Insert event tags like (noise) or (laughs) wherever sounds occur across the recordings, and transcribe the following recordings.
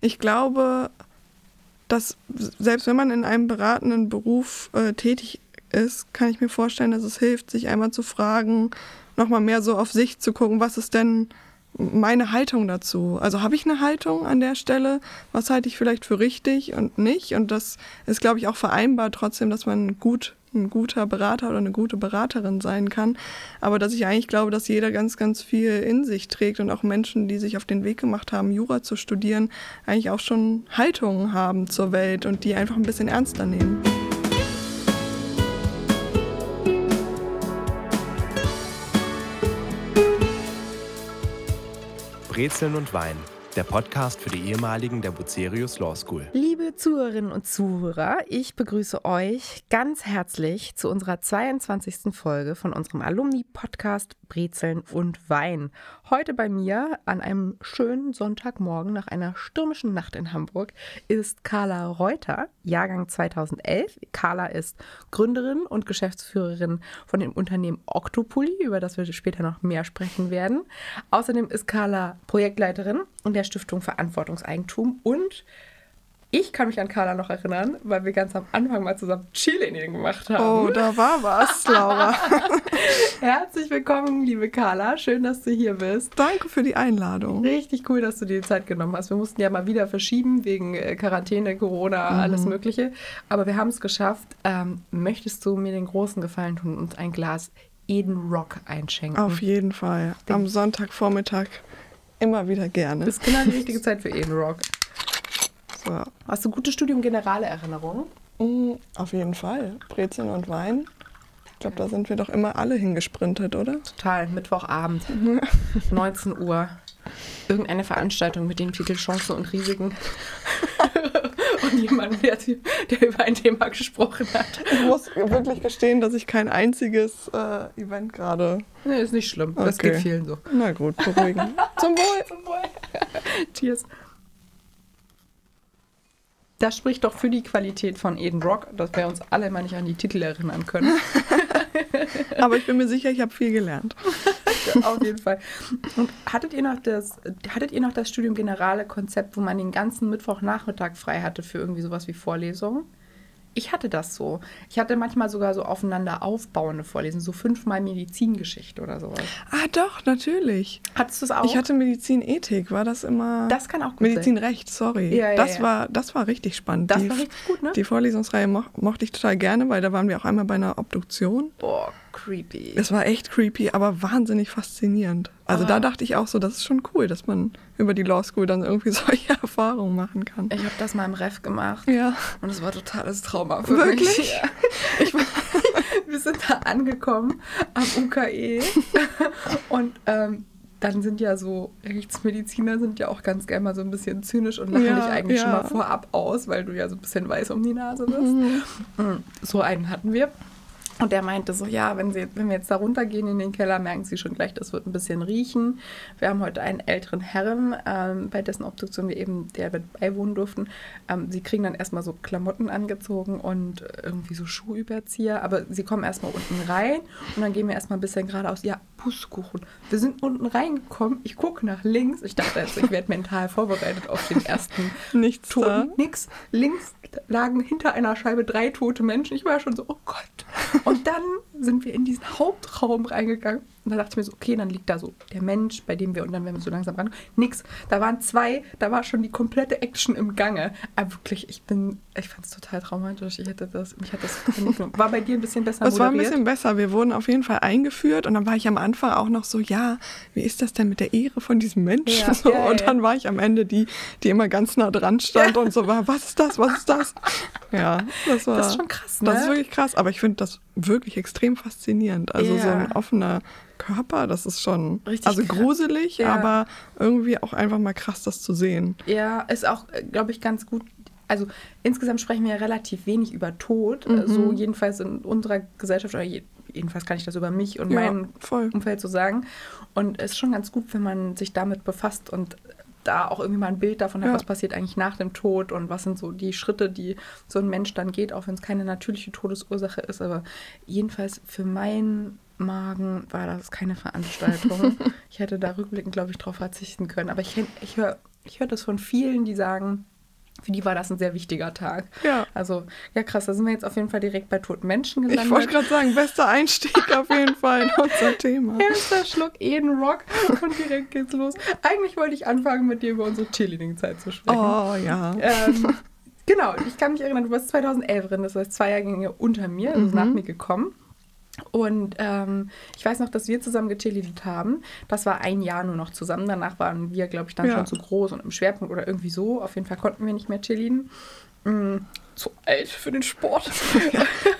ich glaube, dass selbst wenn man in einem beratenden Beruf äh, tätig ist, kann ich mir vorstellen, dass es hilft, sich einmal zu fragen, nochmal mehr so auf sich zu gucken, was ist denn meine Haltung dazu? Also habe ich eine Haltung an der Stelle? Was halte ich vielleicht für richtig und nicht? Und das ist, glaube ich, auch vereinbar trotzdem, dass man gut ein guter Berater oder eine gute Beraterin sein kann. Aber dass ich eigentlich glaube, dass jeder ganz, ganz viel in sich trägt und auch Menschen, die sich auf den Weg gemacht haben, Jura zu studieren, eigentlich auch schon Haltungen haben zur Welt und die einfach ein bisschen ernster nehmen. Brezeln und Wein, der Podcast für die ehemaligen der Bucerius Law School. Liebe Zuhörerinnen und Zuhörer, ich begrüße euch ganz herzlich zu unserer 22. Folge von unserem Alumni-Podcast Brezeln und Wein. Heute bei mir an einem schönen Sonntagmorgen nach einer stürmischen Nacht in Hamburg ist Carla Reuter, Jahrgang 2011. Carla ist Gründerin und Geschäftsführerin von dem Unternehmen Octopulli, über das wir später noch mehr sprechen werden. Außerdem ist Carla Projektleiterin in der Stiftung Verantwortungseigentum und ich kann mich an Carla noch erinnern, weil wir ganz am Anfang mal zusammen Cheerleading gemacht haben. Oh, da war was, Laura. (laughs) Herzlich willkommen, liebe Carla. Schön, dass du hier bist. Danke für die Einladung. Richtig cool, dass du dir die Zeit genommen hast. Wir mussten ja mal wieder verschieben wegen äh, Quarantäne, Corona, mhm. alles Mögliche. Aber wir haben es geschafft. Ähm, möchtest du mir den großen Gefallen tun und ein Glas Eden Rock einschenken? Auf jeden Fall. Am Sonntagvormittag immer wieder gerne. Das ist genau die richtige Zeit für Eden Rock. So. Hast du gute Studium Generale Erinnerungen? Mm, auf jeden Fall. Brezeln und Wein. Ich glaube, da sind wir doch immer alle hingesprintet, oder? Total. Mittwochabend, (laughs) 19 Uhr. Irgendeine Veranstaltung mit dem Titel Chancen und Risiken. (laughs) und jemand, der, der, über ein Thema gesprochen hat. Ich muss wirklich gestehen, dass ich kein einziges äh, Event gerade. Nee, ist nicht schlimm. Okay. Das geht vielen so. Na gut, beruhigen. (laughs) Zum Wohl. Zum Wohl. Cheers. Das spricht doch für die Qualität von Eden Rock, dass wir uns alle mal nicht an die Titel erinnern können. (laughs) Aber ich bin mir sicher, ich habe viel gelernt. (laughs) Auf jeden Fall. Und hattet ihr noch das, hattet ihr noch das Studium Generale Konzept, wo man den ganzen Mittwochnachmittag frei hatte für irgendwie sowas wie Vorlesungen? Ich hatte das so. Ich hatte manchmal sogar so aufeinander aufbauende Vorlesungen, so fünfmal Medizingeschichte oder sowas. Ah, doch, natürlich. Hattest du es auch? Ich hatte Medizinethik, war das immer. Das kann auch gut Medizinrecht, sorry. Ja, ja, das, ja. War, das war richtig spannend. Das die, war richtig gut, ne? Die Vorlesungsreihe mo mochte ich total gerne, weil da waren wir auch einmal bei einer Obduktion. Boah, creepy. Es war echt creepy, aber wahnsinnig faszinierend. Also ah. da dachte ich auch so, das ist schon cool, dass man über die Law School dann irgendwie (laughs) solche Erfahrungen machen kann. Ich habe das mal im Ref gemacht. Ja. Und es war totales Trauma für Wirklich? mich. Ja. (laughs) Ich war, (laughs) wir sind da angekommen am UKE und ähm, dann sind ja so Rechtsmediziner sind ja auch ganz gerne mal so ein bisschen zynisch und lachen ja, dich eigentlich ja. schon mal vorab aus, weil du ja so ein bisschen weiß um die Nase bist. Mhm. Mm, so einen hatten wir. Und der meinte so, ja, wenn, Sie, wenn wir jetzt da runtergehen in den Keller, merken Sie schon gleich, das wird ein bisschen riechen. Wir haben heute einen älteren Herren, ähm, bei dessen Obduktion wir eben der wird beiwohnen durften. Ähm, sie kriegen dann erstmal so Klamotten angezogen und irgendwie so Schuhüberzieher, aber sie kommen erstmal unten rein und dann gehen wir erstmal ein bisschen geradeaus. Ja, Pusskuchen. Wir sind unten reingekommen, ich gucke nach links, ich dachte also, ich werde mental vorbereitet auf den ersten (laughs) Nichts Toten. Da. Nix. Links lagen hinter einer Scheibe drei tote Menschen. Ich war schon so, oh Gott. Und dann sind wir in diesen Hauptraum reingegangen. Und da dachte ich mir so, okay, dann liegt da so der Mensch, bei dem wir, und dann werden wir so langsam ran. Nix. Da waren zwei, da war schon die komplette Action im Gange. Aber wirklich, ich bin, ich fand es total traumatisch. Ich hätte das, mich hat das (laughs) War bei dir ein bisschen besser Es war ein bisschen besser. Wir wurden auf jeden Fall eingeführt und dann war ich am Anfang auch noch so, ja, wie ist das denn mit der Ehre von diesem Menschen? Ja, (laughs) so, und dann war ich am Ende die, die immer ganz nah dran stand und so war, was ist das, was ist das? (laughs) Ja, das war. Das ist schon krass, ne? Das ist wirklich krass, aber ich finde das wirklich extrem faszinierend. Also so ein offener Körper, das ist schon Richtig also gruselig, ja. aber irgendwie auch einfach mal krass, das zu sehen. Ja, ist auch, äh, glaube ich, ganz gut. Also insgesamt sprechen wir ja relativ wenig über Tod, mhm. so jedenfalls in unserer Gesellschaft oder jedenfalls kann ich das über mich und ja, mein voll. Umfeld so sagen. Und es ist schon ganz gut, wenn man sich damit befasst und da auch irgendwie mal ein Bild davon hat, ja. was passiert eigentlich nach dem Tod und was sind so die Schritte, die so ein Mensch dann geht, auch wenn es keine natürliche Todesursache ist. Aber jedenfalls für meinen Magen war das keine Veranstaltung. (laughs) ich hätte da rückblickend, glaube ich, drauf verzichten können. Aber ich, ich höre Ich höre das von vielen, die sagen, für die war das ein sehr wichtiger Tag. Ja. Also, ja krass, da sind wir jetzt auf jeden Fall direkt bei toten Menschen gelandet. Ich wollte gerade sagen, bester Einstieg auf jeden Fall in unser Thema. (laughs) Erster Schluck Eden Rock und direkt geht's los. Eigentlich wollte ich anfangen, mit dir über unsere Cheerleading-Zeit zu sprechen. Oh ja. Ähm, genau, ich kann mich erinnern, du warst 2011 drin, das heißt zwei Jahrgänge unter mir, also Mhm. nach mir gekommen. Und ähm, ich weiß noch, dass wir zusammen gecheerleadet haben. Das war ein Jahr nur noch zusammen. Danach waren wir, glaube ich, dann Ja. schon zu groß und im Schwerpunkt oder irgendwie so. Auf jeden Fall konnten wir nicht mehr cheerleaden. Mm, zu alt für den Sport.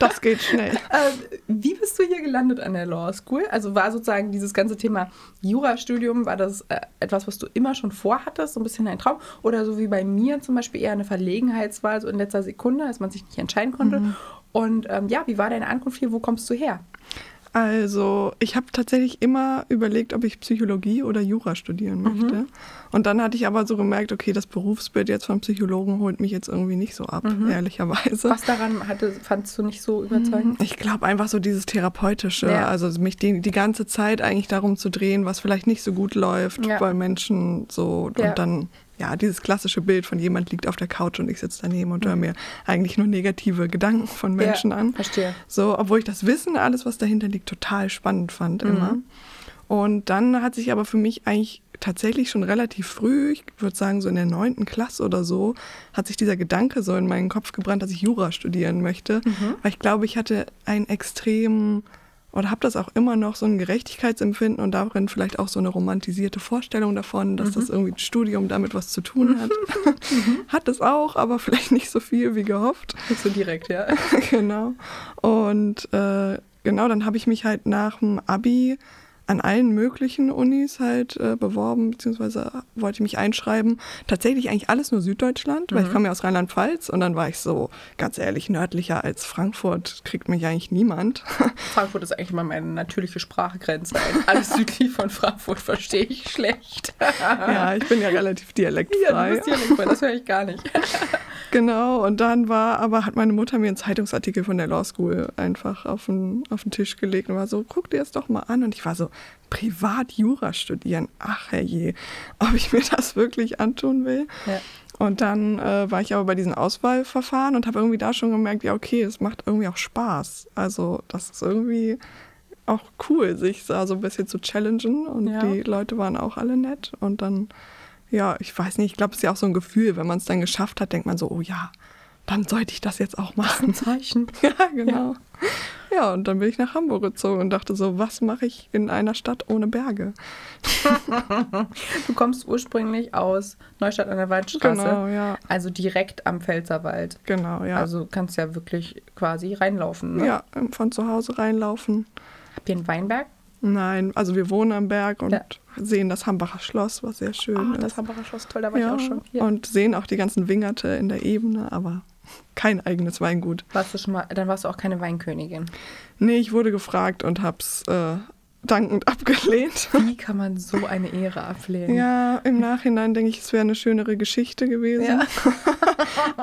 Das geht schnell. (laughs) Ähm, wie bist du hier gelandet an der Law School? Also war sozusagen dieses ganze Thema Jurastudium, war das äh, etwas, was du immer schon vorhattest, so ein bisschen ein Traum? Oder so wie bei mir zum Beispiel eher eine Verlegenheitswahl, so in letzter Sekunde, dass man sich nicht entscheiden konnte? Und ähm, ja, wie war deine Ankunft hier? Wo kommst du her? Also, ich habe tatsächlich immer überlegt, ob ich Psychologie oder Jura studieren möchte. Und dann hatte ich aber so gemerkt, okay, das Berufsbild jetzt von Psychologen holt mich jetzt irgendwie nicht so ab, ehrlicherweise. Was daran hatte, fandst du nicht so überzeugend? Ich glaube einfach so dieses Therapeutische, Ja. also mich die, die ganze Zeit eigentlich darum zu drehen, was vielleicht nicht so gut läuft Ja. bei Menschen so Ja. und dann ja dieses klassische Bild von jemand liegt auf der Couch und ich sitze daneben und höre mir eigentlich nur negative Gedanken von Menschen Mhm. ja, an. Verstehe. So, obwohl ich das Wissen, alles was dahinter liegt, total spannend fand Mhm. immer. Und dann hat sich aber für mich eigentlich tatsächlich schon relativ früh, ich würde sagen so in der neunten Klasse oder so, hat sich dieser Gedanke so in meinen Kopf gebrannt, dass ich Jura studieren möchte. Mhm. Weil ich glaube, ich hatte einen extremen oder habe das auch immer noch so ein Gerechtigkeitsempfinden und darin vielleicht auch so eine romantisierte Vorstellung davon, dass Mhm. das irgendwie ein Studium damit was zu tun hat. (laughs) hat es auch, aber vielleicht nicht so viel wie gehofft. Nicht so direkt, ja. (laughs) genau. Und äh, genau, dann habe ich mich halt nach dem Abi an allen möglichen Unis halt äh, beworben, beziehungsweise wollte ich mich einschreiben. Tatsächlich eigentlich alles nur Süddeutschland, weil ich komme ja aus Rheinland-Pfalz und dann war ich so, ganz ehrlich, nördlicher als Frankfurt kriegt mich eigentlich niemand. (laughs) Frankfurt ist eigentlich immer meine natürliche Sprachgrenze. Alles südlich von Frankfurt verstehe ich schlecht. ja, ich bin ja relativ Ja, dialektfrei. du bist dialektfrei, das höre ich gar nicht. Genau, und dann war, aber hat meine Mutter mir einen Zeitungsartikel von der Law School einfach auf den, auf den Tisch gelegt und war so, guck dir das doch mal an. Und ich war so, privat Jura studieren, ach herrje, ob ich mir (laughs) das wirklich antun will. Ja. Und dann äh, war ich aber bei diesen Auswahlverfahren und habe irgendwie da schon gemerkt, ja, okay, es macht irgendwie auch Spaß. Also, das ist irgendwie auch cool, sich da so ein bisschen zu challengen. Und Ja. die Leute waren auch alle nett. Und dann, ja, ich weiß nicht, ich glaube, es ist ja auch so ein Gefühl, wenn man es dann geschafft hat, denkt man so, oh ja, dann sollte ich das jetzt auch machen. (laughs) Zeichen. ja, genau. Ja. und dann bin ich nach Hamburg gezogen und dachte so, was mache ich in einer Stadt ohne Berge? (laughs) Du kommst ursprünglich aus Neustadt an der Waldstraße. Genau, ja. Also direkt am Pfälzerwald. Genau, ja. Also kannst ja wirklich quasi reinlaufen. Ne? ja, von zu Hause reinlaufen. Habt ihr einen Weinberg? Nein, also wir wohnen am Berg und Ja. sehen das Hambacher Schloss, was sehr schön Oh, ist. das Hambacher Schloss, toll, da war ja, ich auch schon. Hier. Und sehen auch die ganzen Wingerte in der Ebene, aber kein eigenes Weingut. warst du schon mal, dann warst du auch keine Weinkönigin. Nee, ich wurde gefragt und hab's äh, dankend abgelehnt. Wie kann man so eine Ehre ablehnen? Ja, im Nachhinein denke ich, es wäre eine schönere Geschichte gewesen. Ja.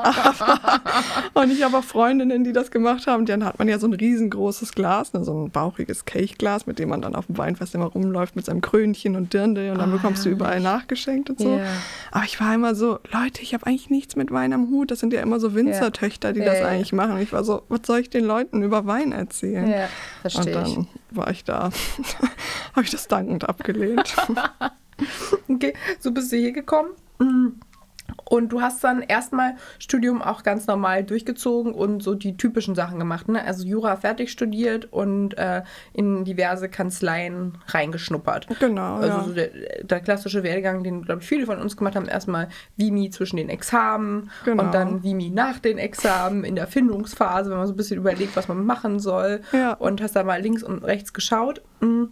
(laughs) Und ich habe auch Freundinnen, die das gemacht haben. Dann hat man ja so ein riesengroßes Glas, ne, so ein bauchiges Kelchglas, mit dem man dann auf dem Weinfest immer rumläuft mit seinem Krönchen und Dirndl und dann Oh, bekommst du überall nachgeschenkt und so. Ja. Aber ich war immer so, Leute, ich habe eigentlich nichts mit Wein am Hut. Das sind ja immer so Winzertöchter, die Ja, das ja. eigentlich machen. Und ich war so, was soll ich den Leuten über Wein erzählen? Ja, und verstehe ich. War ich da, (laughs) habe ich das dankend abgelehnt. (laughs) Okay, so bist du hier gekommen. Und du hast dann erstmal Studium auch ganz normal durchgezogen und so die typischen Sachen gemacht. Ne? Also Jura fertig studiert und äh, in diverse Kanzleien reingeschnuppert. Genau, Also ja. so der, der klassische Werdegang, den, glaube ich, viele von uns gemacht haben. Erstmal Vimi zwischen den Examen Genau. und dann Vimi nach den Examen in der Findungsphase, wenn man so ein bisschen überlegt, was man machen soll. Ja. Und hast da mal links und rechts geschaut. Mm.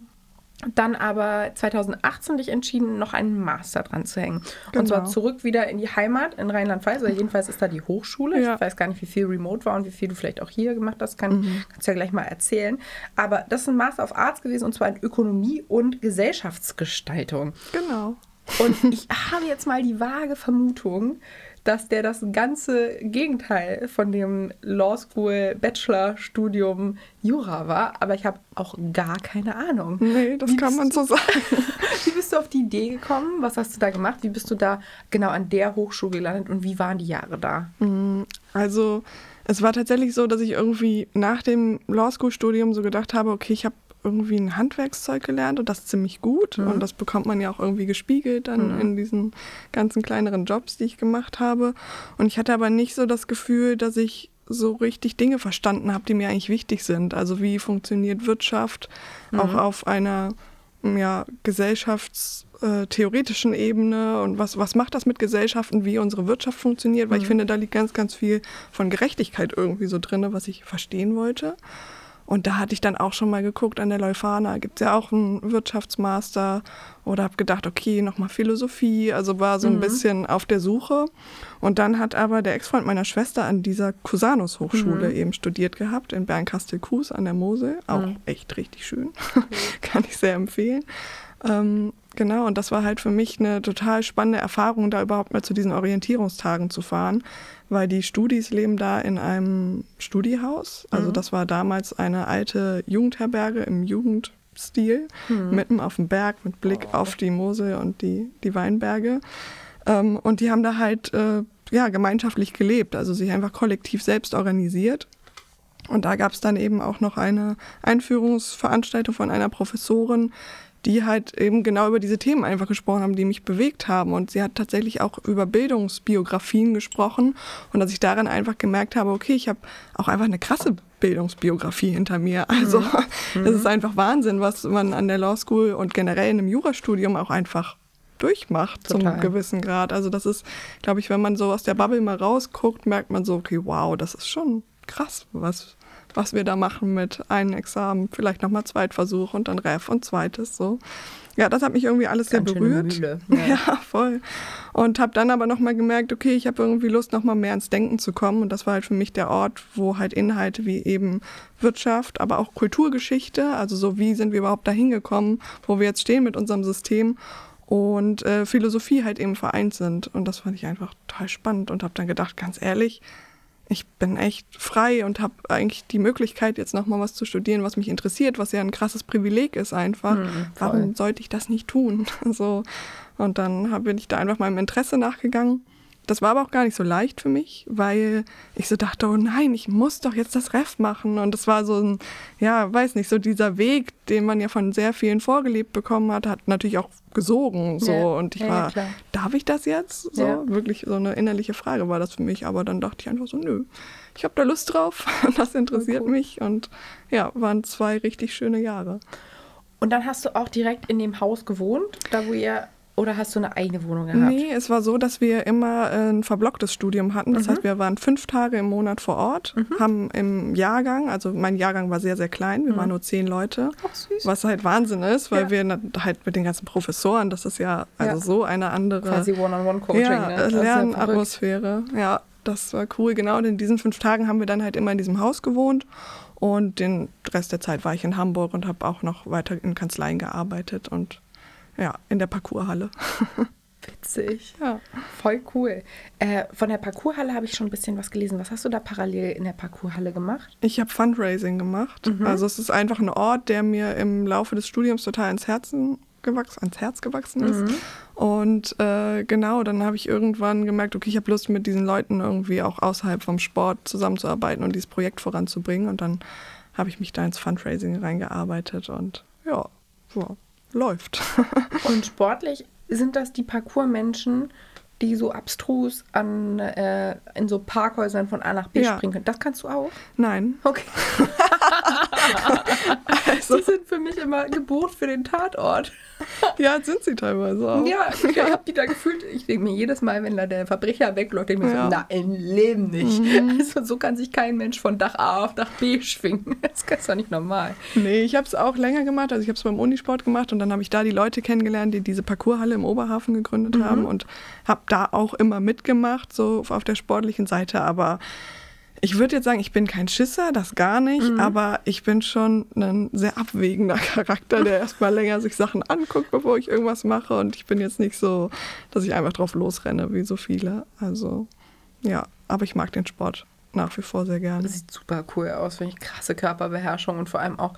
Dann aber 2018 dich entschieden, noch einen Master dran zu hängen. Und Genau. zwar zurück wieder in die Heimat in Rheinland-Pfalz. Oder jedenfalls ist da die Hochschule. Ja. Ich weiß gar nicht, wie viel Remote war und wie viel du vielleicht auch hier gemacht hast. Kann, Mhm. Kannst du ja gleich mal erzählen. Aber das ist ein Master of Arts gewesen und zwar in Ökonomie und Gesellschaftsgestaltung. Genau. Und ich (laughs) habe jetzt mal die vage Vermutung, dass der das ganze Gegenteil von dem Law School Bachelor Studium Jura war, aber ich habe auch gar keine Ahnung. Nee, das Wie kann man so sagen. (laughs) Wie bist du auf die Idee gekommen? Was hast du da gemacht? Wie bist du da genau an der Hochschule gelandet und wie waren die Jahre da? Also es war tatsächlich so, dass ich irgendwie nach dem Law School Studium so gedacht habe, okay, ich habe irgendwie ein Handwerkszeug gelernt und das ziemlich gut. Und das bekommt man ja auch irgendwie gespiegelt dann in diesen ganzen kleineren Jobs, die ich gemacht habe. Und ich hatte aber nicht so das Gefühl, dass ich so richtig Dinge verstanden habe, die mir eigentlich wichtig sind. Also wie funktioniert Wirtschaft auch auf einer ja, gesellschaftstheoretischen Ebene? Und was, was macht das mit Gesellschaften, wie unsere Wirtschaft funktioniert, weil ich finde, da liegt ganz, ganz viel von Gerechtigkeit irgendwie so drin, was ich verstehen wollte. Und da hatte ich dann auch schon mal geguckt, an der Leuphana gibt es ja auch einen Wirtschaftsmaster oder habe gedacht, okay, nochmal Philosophie, also war so ein bisschen auf der Suche. Und dann hat aber der Ex-Freund meiner Schwester an dieser Cusanus-Hochschule eben studiert gehabt, in Bernkastel-Kues an der Mosel. Auch echt richtig schön, (laughs) kann ich sehr empfehlen. Ähm, genau, und das war halt für mich eine total spannende Erfahrung, da überhaupt mal zu diesen Orientierungstagen zu fahren, weil die Studis leben da in einem Studiehaus. Also das war damals eine alte Jugendherberge im Jugendstil, mitten auf dem Berg mit Blick auf die Mosel und die, die Weinberge. Ähm, und die haben da halt äh, ja, gemeinschaftlich gelebt, also sich einfach kollektiv selbst organisiert. Und da gab es dann eben auch noch eine Einführungsveranstaltung von einer Professorin, die halt eben genau über diese Themen einfach gesprochen haben, die mich bewegt haben. Und sie hat tatsächlich auch über Bildungsbiografien gesprochen und dass ich daran einfach gemerkt habe, okay, ich habe auch einfach eine krasse Bildungsbiografie hinter mir. (laughs) Also es ist einfach Wahnsinn, was man an der Law School und generell in einem Jurastudium auch einfach durchmacht Total. zum gewissen Grad. Also das ist, glaube ich, wenn man so aus der Bubble mal rausguckt, merkt man so, okay, wow, das ist schon krass, was, was wir da machen mit einem Examen, vielleicht nochmal Zweitversuch und dann Ref und zweites so. Ja, das hat mich irgendwie alles Ganz sehr berührt. Mühle, (laughs) Ja. ja. voll. Und habe dann aber nochmal gemerkt, okay, ich habe irgendwie Lust, nochmal mehr ins Denken zu kommen. Und das war halt für mich der Ort, wo halt Inhalte wie eben Wirtschaft, aber auch Kulturgeschichte, also so wie sind wir überhaupt dahin gekommen, wo wir jetzt stehen mit unserem System und äh, Philosophie halt eben vereint sind. Und das fand ich einfach total spannend und habe dann gedacht, ganz ehrlich, ich bin echt frei und habe eigentlich die Möglichkeit, jetzt nochmal was zu studieren, was mich interessiert, was ja ein krasses Privileg ist einfach. Warum sollte ich das nicht tun? (laughs) So. Und dann hab, bin ich da einfach meinem Interesse nachgegangen. Das war aber auch gar nicht so leicht für mich, weil ich so dachte, oh nein, ich muss doch jetzt das Ref machen. Und das war so ein, ja, weiß nicht, so dieser Weg, den man ja von sehr vielen vorgelebt bekommen hat, hat natürlich auch gesogen. So. Ja, Und ich ja, war, klar. darf ich das jetzt? So, Ja. wirklich so eine innerliche Frage war das für mich. Aber dann dachte ich einfach so, nö, ich habe da Lust drauf. (laughs) Das interessiert cool. mich. Und ja, waren zwei richtig schöne Jahre. Und dann hast du auch direkt in dem Haus gewohnt, da wo ihr, oder hast du eine eigene Wohnung gehabt? Nee, es war so, dass wir immer äh, ein verblocktes Studium hatten. Das heißt, wir waren fünf Tage im Monat vor Ort, haben im Jahrgang, also mein Jahrgang war sehr, sehr klein, wir waren nur zehn Leute. Ach, süß. Was halt Wahnsinn ist, weil Ja. wir halt mit den ganzen Professoren, das ist ja also Ja. so eine andere Quasi One-on-One-Coaching, ja, ne? Lernatmosphäre. Ja, das war cool. Genau, und in diesen fünf Tagen haben wir dann halt immer in diesem Haus gewohnt. Und den Rest der Zeit war ich in Hamburg und habe auch noch weiter in Kanzleien gearbeitet und ja, in der Parcourshalle. (laughs) Witzig. Ja. Voll cool. Äh, von der Parcourshalle habe ich schon ein bisschen was gelesen. Was hast du da parallel in der Parcourshalle gemacht? Ich habe Fundraising gemacht. Also es ist einfach ein Ort, der mir im Laufe des Studiums total ins Herzen gewachsen, ans Herz gewachsen ist. Und äh, genau, dann habe ich irgendwann gemerkt, okay, ich habe Lust mit diesen Leuten irgendwie auch außerhalb vom Sport zusammenzuarbeiten und dieses Projekt voranzubringen. Und dann habe ich mich da ins Fundraising reingearbeitet und ja, so, läuft. (laughs) Und sportlich sind das die Parcoursmenschen, die so abstrus an, äh, in so Parkhäusern von A nach B Ja. springen können. Das kannst du auch? Nein. Okay. (laughs) Also, Die sind für mich immer gebucht für den Tatort. ja, sind sie teilweise auch. Ja, ich habe die da gefühlt. Ich denke mir jedes Mal, wenn da der Verbrecher wegläuft, denke ich mir Ja. so, na, im Leben nicht. Also so kann sich kein Mensch von Dach A auf Dach B schwingen. (laughs) Das ist doch nicht normal. Nee, ich habe es auch länger gemacht. Also ich habe es beim Unisport gemacht und dann habe ich da die Leute kennengelernt, die diese Parcourshalle im Oberhafen gegründet haben und habe da auch immer mitgemacht, so auf der sportlichen Seite. Aber Ich würde jetzt sagen, ich bin kein Schisser, das gar nicht, Mhm. aber ich bin schon ein sehr abwägender (laughs) Charakter, der erstmal länger sich Sachen anguckt, bevor ich irgendwas mache. Und ich bin jetzt nicht so, dass ich einfach drauf losrenne, wie so viele. Also, ja, aber ich mag den Sport nach wie vor sehr gerne. Das sieht super cool aus, finde ich. Krasse Körperbeherrschung und vor allem auch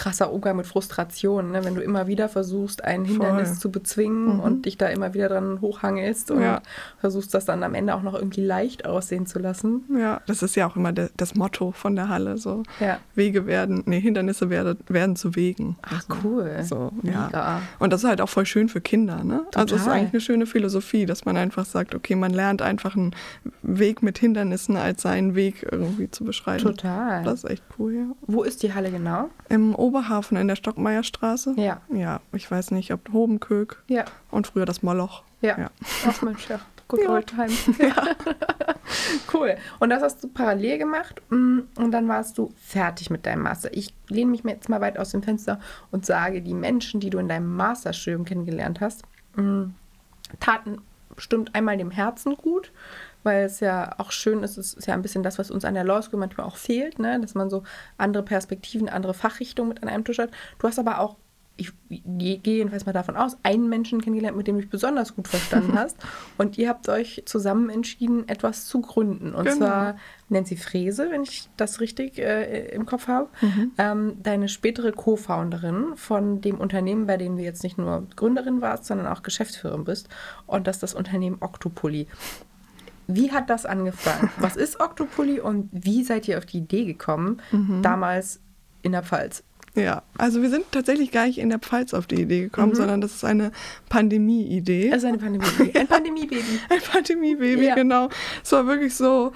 krasser Umgang mit Frustration. Ne? Wenn du immer wieder versuchst, ein Hindernis Voll. zu bezwingen Mhm. und dich da immer wieder dran hochhangelst und Ja. versuchst, das dann am Ende auch noch irgendwie leicht aussehen zu lassen. Ja, das ist ja auch immer de, das Motto von der Halle. So Ja. Wege werden, nee, Hindernisse werde, werden zu Wegen. Ach, cool. So, Mega. ja. Und das ist halt auch voll schön für Kinder, ne? Also es ist eigentlich eine schöne Philosophie, dass man einfach sagt, okay, man lernt einfach einen Weg mit Hindernissen als seinen Weg irgendwie zu beschreiten. Total. Das ist echt cool, ja. Wo ist die Halle genau? Im Oberhafen in der Stockmeierstraße. Ja. Ja, ich weiß nicht, ob Hobenköck Ja. und früher das Moloch. Ja. Ja. Ach Mensch, ja. Good Ja. old times. (laughs) (laughs) cool. Und das hast du parallel gemacht mm, und dann warst du fertig mit deinem Master. Ich lehne mich jetzt mal weit aus dem Fenster und sage, die Menschen, die du in deinem Masterstudium kennengelernt hast, mm, taten bestimmt einmal dem Herzen gut, weil es ja auch schön ist, es ist ja ein bisschen das, was uns an der Law School manchmal auch fehlt, ne? dass man so andere Perspektiven, andere Fachrichtungen mit an einem Tisch hat. Du hast aber auch, ich gehe jedenfalls mal davon aus, einen Menschen kennengelernt, mit dem du dich besonders gut verstanden hast (laughs) und ihr habt euch zusammen entschieden, etwas zu gründen. Und Genau. zwar Nancy Frese, wenn ich das richtig äh, im Kopf habe, ähm, deine spätere Co-Founderin von dem Unternehmen, bei dem du jetzt nicht nur Gründerin warst, sondern auch Geschäftsführerin bist. Und das ist das Unternehmen Octopoly. Wie hat das angefangen? (laughs) Was ist Octopoly und wie seid ihr auf die Idee gekommen, damals in der Pfalz? Ja, also wir sind tatsächlich gar nicht in der Pfalz auf die Idee Mhm. gekommen, sondern das ist eine Pandemie-Idee. Ist eine Pandemie. Ein (laughs) Pandemiebaby. Ein Pandemie-Baby, Ja. genau. Es war wirklich so,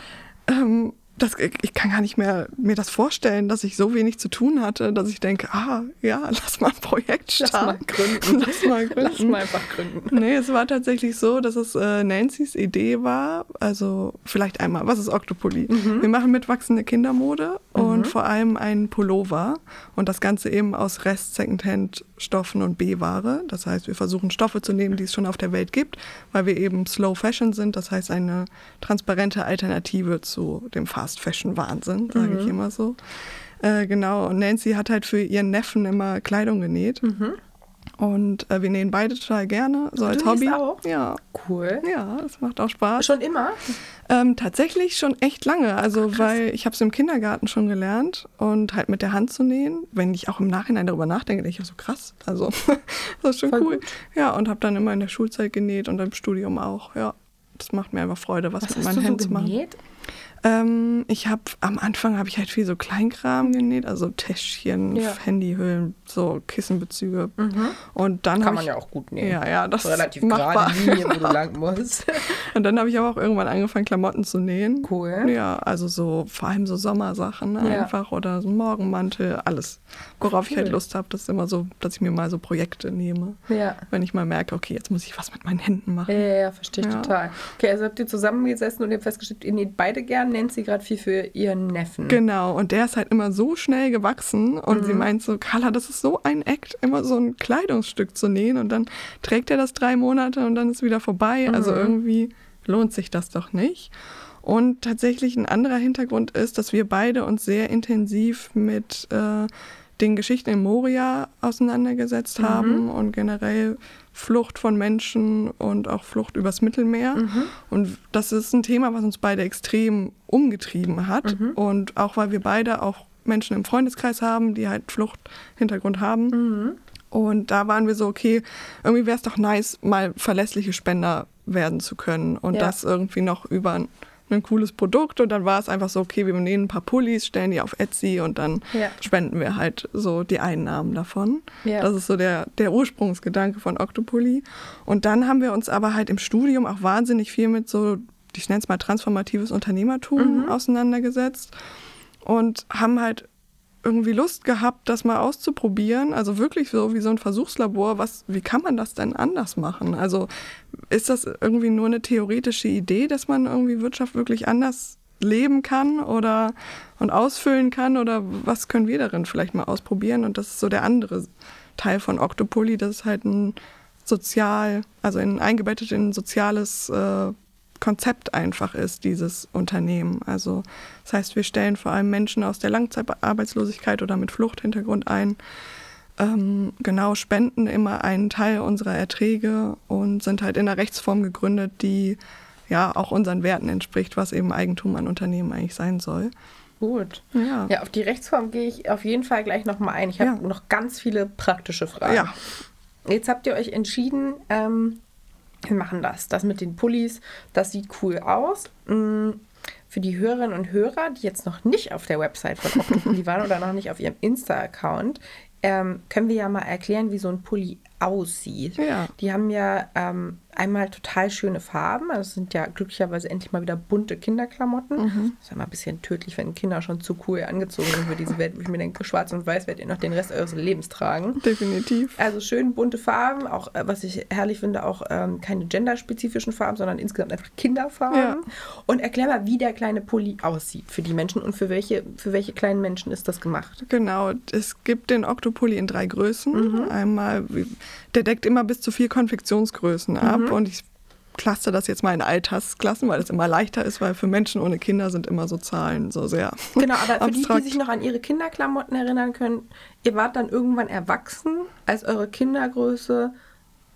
ähm, das, ich kann gar nicht mehr mir das vorstellen, dass ich so wenig zu tun hatte, dass ich denke, ah, ja, (laughs) lass mal ein Projekt Lass mal starten. gründen. (laughs) Lass mal gründen. Lass mal einfach gründen. Nee, es war tatsächlich so, dass es äh, Nancy's Idee war. Also vielleicht einmal, was ist Octopoly? Mhm. Wir machen mitwachsende Kindermode und vor allem einen Pullover und das Ganze eben aus Rest-Secondhand-Stoffen und B-Ware. Das heißt, wir versuchen Stoffe zu nehmen, die es schon auf der Welt gibt, weil wir eben Slow Fashion sind. Das heißt, eine transparente Alternative zu dem Fast-Fashion-Wahnsinn, sage Mhm. ich immer so. Äh, genau, und Nancy hat halt für ihren Neffen immer Kleidung genäht. Und äh, wir nähen beide total gerne, so Mhm. Du als nähst Hobby. auch? Ja. Cool. Ja, das macht auch Spaß. Schon immer? Ähm, tatsächlich schon echt lange. Also, weil ich habe es im Kindergarten schon gelernt und halt mit der Hand zu nähen. Wenn ich auch im Nachhinein darüber nachdenke, denke ich so krass. Also, (laughs) das ist schon Voll cool. gut. Ja, und habe dann immer in der Schulzeit genäht und im Studium auch. Ja, das macht mir einfach Freude, was, Was mit meinen du so Händen zu machen. Ähm, ich habe am Anfang habe ich halt viel so Kleinkram genäht, also Täschchen, Ja. Handyhüllen, so Kissenbezüge. Und dann Kann man ich ja auch gut nähen. ja, ja, das Relativ ist machbar. gerade Linie, wo du (laughs) lang musst. Und dann habe ich aber auch irgendwann angefangen, Klamotten zu nähen. Cool. Ja, also so vor allem so Sommersachen Ja. einfach oder so Morgenmantel, alles. Worauf ich halt Cool. Lust habe, das ist immer so, dass ich mir mal so Projekte nehme. Ja. Wenn ich mal merke, okay, jetzt muss ich was mit meinen Händen machen. Ja, ja, verstehe ich total. Okay, also habt ihr zusammengesessen und ihr habt festgestellt, ihr näht beide gern, Nancy gerade viel für ihren Neffen. Genau, und der ist halt immer so schnell gewachsen und Mhm. sie meint so, Carla, das ist so ein Act, immer so ein Kleidungsstück zu nähen und dann trägt er das drei Monate und dann ist wieder vorbei. Also Mhm. irgendwie lohnt sich das doch nicht. Und tatsächlich ein anderer Hintergrund ist, dass wir beide uns sehr intensiv mit äh, den Geschichten in Moria auseinandergesetzt Mhm. haben und generell Flucht von Menschen und auch Flucht übers Mittelmeer. Mhm. Und das ist ein Thema, was uns beide extrem umgetrieben hat. Mhm. Und auch weil wir beide auch Menschen im Freundeskreis haben, die halt Fluchthintergrund haben. Mhm. Und da waren wir so, okay, irgendwie wäre es doch nice, mal verlässliche Spender werden zu können. Und Ja. das irgendwie noch über ein, ein cooles Produkt. Und dann war es einfach so, okay, wir nähen ein paar Pullis, stellen die auf Etsy und dann Ja. spenden wir halt so die Einnahmen davon. Ja. Das ist so der, der Ursprungsgedanke von Octopoly. Und dann haben wir uns aber halt im Studium auch wahnsinnig viel mit so, ich nenne es mal transformatives Unternehmertum auseinandergesetzt und haben halt irgendwie Lust gehabt, das mal auszuprobieren. Also wirklich so wie so ein Versuchslabor. Was, wie kann man das denn anders machen? Also ist das irgendwie nur eine theoretische Idee, dass man irgendwie Wirtschaft wirklich anders leben kann oder und ausfüllen kann? Oder was können wir darin vielleicht mal ausprobieren? Und das ist so der andere Teil von Octopoly. Das ist halt ein sozial, also in, eingebettet in ein soziales äh, Konzept einfach ist, dieses Unternehmen. Also das heißt, wir stellen vor allem Menschen aus der Langzeitarbeitslosigkeit oder mit Fluchthintergrund ein, ähm, genau spenden immer einen Teil unserer Erträge und sind halt in einer Rechtsform gegründet, die ja auch unseren Werten entspricht, was eben Eigentum an Unternehmen eigentlich sein soll. Gut. Ja. Ja, auf die Rechtsform gehe ich auf jeden Fall gleich nochmal ein. Ich habe Ja. noch ganz viele praktische Fragen. Ja. Jetzt habt ihr euch entschieden, ähm, wir machen das. Das mit den Pullis, das sieht cool aus. Mm, Für die Hörerinnen und Hörer, die jetzt noch nicht auf der Website von Octopulli waren oder noch nicht auf ihrem Insta-Account, ähm, können wir ja mal erklären, wie so ein Pulli aussieht. Ja. Die haben ja ähm, einmal total schöne Farben. Also es sind ja glücklicherweise endlich mal wieder bunte Kinderklamotten. Mhm. Das ist ja mal ein bisschen tödlich, wenn Kinder schon zu cool angezogen sind für diese Welt. Wo ich mir denke, schwarz und weiß werdet ihr noch den Rest eures Lebens tragen. Definitiv. Also schön bunte Farben, auch äh, was ich herrlich finde, auch ähm, keine genderspezifischen Farben, sondern insgesamt einfach Kinderfarben. Ja. Und erklär mal, wie der kleine Pulli aussieht für die Menschen und für welche, für welche kleinen Menschen ist das gemacht. Genau, es gibt den Octopulli in drei Größen. Mhm. Einmal, der deckt immer bis zu vier Konfektionsgrößen ab Mhm. Und ich cluster das jetzt mal in Altersklassen, weil es immer leichter ist, weil für Menschen ohne Kinder sind immer so Zahlen so sehr (laughs) Genau, aber für die, die sich noch an ihre Kinderklamotten erinnern können, ihr wart dann irgendwann erwachsen, als eure Kindergröße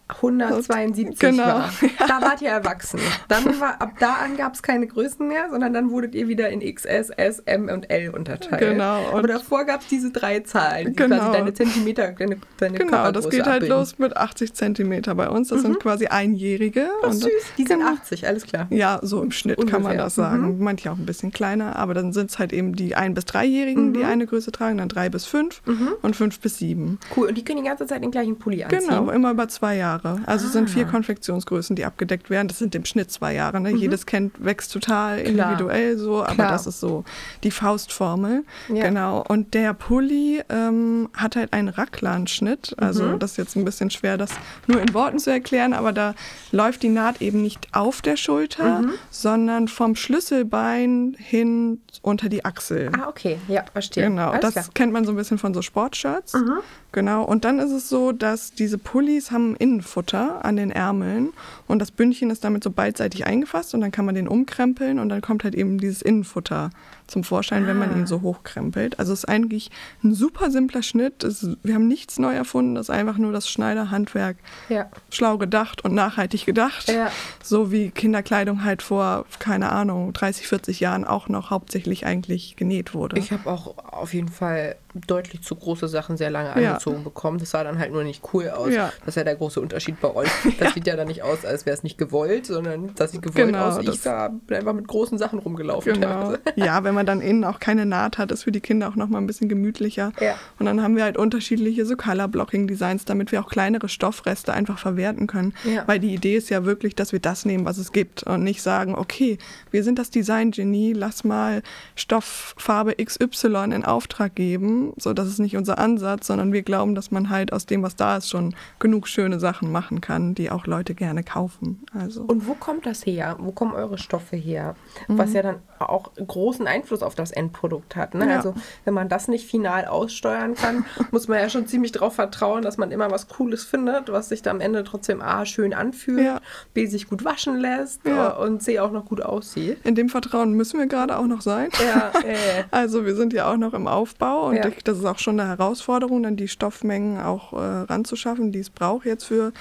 172 Genau, war. (laughs) Da wart ihr erwachsen. Dann war, ab da an gab es keine Größen mehr, sondern dann wurdet ihr wieder in XS, S, M und L unterteilt. Genau, und- Aber davor gab es diese drei Zahlen, die Genau. quasi deine Zentimeter, deine, deine Genau, das geht halt abbilden. los mit 80 Zentimeter bei uns. Das sind quasi Einjährige. Und- süß, die sind Genau. 80, alles klar. Ja, so im Schnitt kann man Ungefähr. das sagen. Mhm. Manche auch ein bisschen kleiner, aber dann sind es halt eben die ein- bis dreijährigen, Mhm. die eine Größe tragen, dann drei bis fünf und fünf bis sieben. Cool, und die können die ganze Zeit den gleichen Pulli anziehen. Genau, immer über zwei Jahre. Also es sind vier Ah. Konfektionsgrößen, die abgedeckt werden. Das sind im Schnitt zwei Jahre. Ne? Jedes Kind wächst total individuell so, aber Mhm. Klar. das ist so die Faustformel. Ja. Genau. Und der Pulli ähm, hat halt einen Raglan-Schnitt. Also Mhm. das ist jetzt ein bisschen schwer, das nur in Worten zu erklären, aber da läuft die Naht eben nicht auf der Schulter, Mhm. sondern vom Schlüsselbein hin unter die Achsel. Ah, okay, ja, verstehe. Genau, Alles das klar. kennt man so ein bisschen von so Sportshirts. Mhm. Genau, und dann ist es so, dass diese Pullis haben Innenfutter an den Ärmeln und das Bündchen ist damit so beidseitig eingefasst und dann kann man den umkrempeln und dann kommt halt eben dieses Innenfutter zum Vorschein, wenn man Ah. ihn so hochkrempelt. Also es ist eigentlich ein super simpler Schnitt. Es, wir haben nichts neu erfunden, das ist einfach nur das Schneiderhandwerk Ja. schlau gedacht und nachhaltig gedacht. Ja. So wie Kinderkleidung halt vor, keine Ahnung, 30, 40 Jahren auch noch hauptsächlich eigentlich genäht wurde. Ich habe auch auf jeden Fall deutlich zu große Sachen sehr lange Ja. angezogen bekommen. Das sah dann halt nur nicht cool aus. Ja. Das ist ja der große Unterschied bei euch. (laughs) Das sieht ja dann nicht aus, als wäre es nicht gewollt, sondern das sieht gewollt Genau, aus. Ich da bin einfach mit großen Sachen rumgelaufen. Genau. Ja, wenn man dann innen auch keine Naht hat, ist für die Kinder auch noch mal ein bisschen gemütlicher. Ja. Und dann haben wir halt unterschiedliche so Color-Blocking-Designs, damit wir auch kleinere Stoffreste einfach verwerten können. Ja. Weil die Idee ist ja wirklich, dass wir das nehmen, was es gibt und nicht sagen, okay, wir sind das Design-Genie, lass mal Stofffarbe XY in Auftrag geben. So, das ist nicht unser Ansatz, sondern wir glauben, dass man halt aus dem, was da ist, schon genug schöne Sachen machen kann, die auch Leute gerne kaufen. Also. Und wo kommt das her? Wo kommen eure Stoffe her? Was ja dann auch großen Einfluss auf das Endprodukt hat. Ne? Ja. Also wenn man das nicht final aussteuern kann, (laughs) muss man ja schon ziemlich darauf vertrauen, dass man immer was Cooles findet, was sich dann am Ende trotzdem A schön anfühlt, Ja. B sich gut waschen lässt Ja. äh, und C auch noch gut aussieht. In dem Vertrauen müssen wir gerade auch noch sein. Ja, (laughs) Also wir sind ja auch noch im Aufbau und das ist auch schon eine Herausforderung, dann die Stoffmengen auch äh, ranzuschaffen, die es braucht jetzt für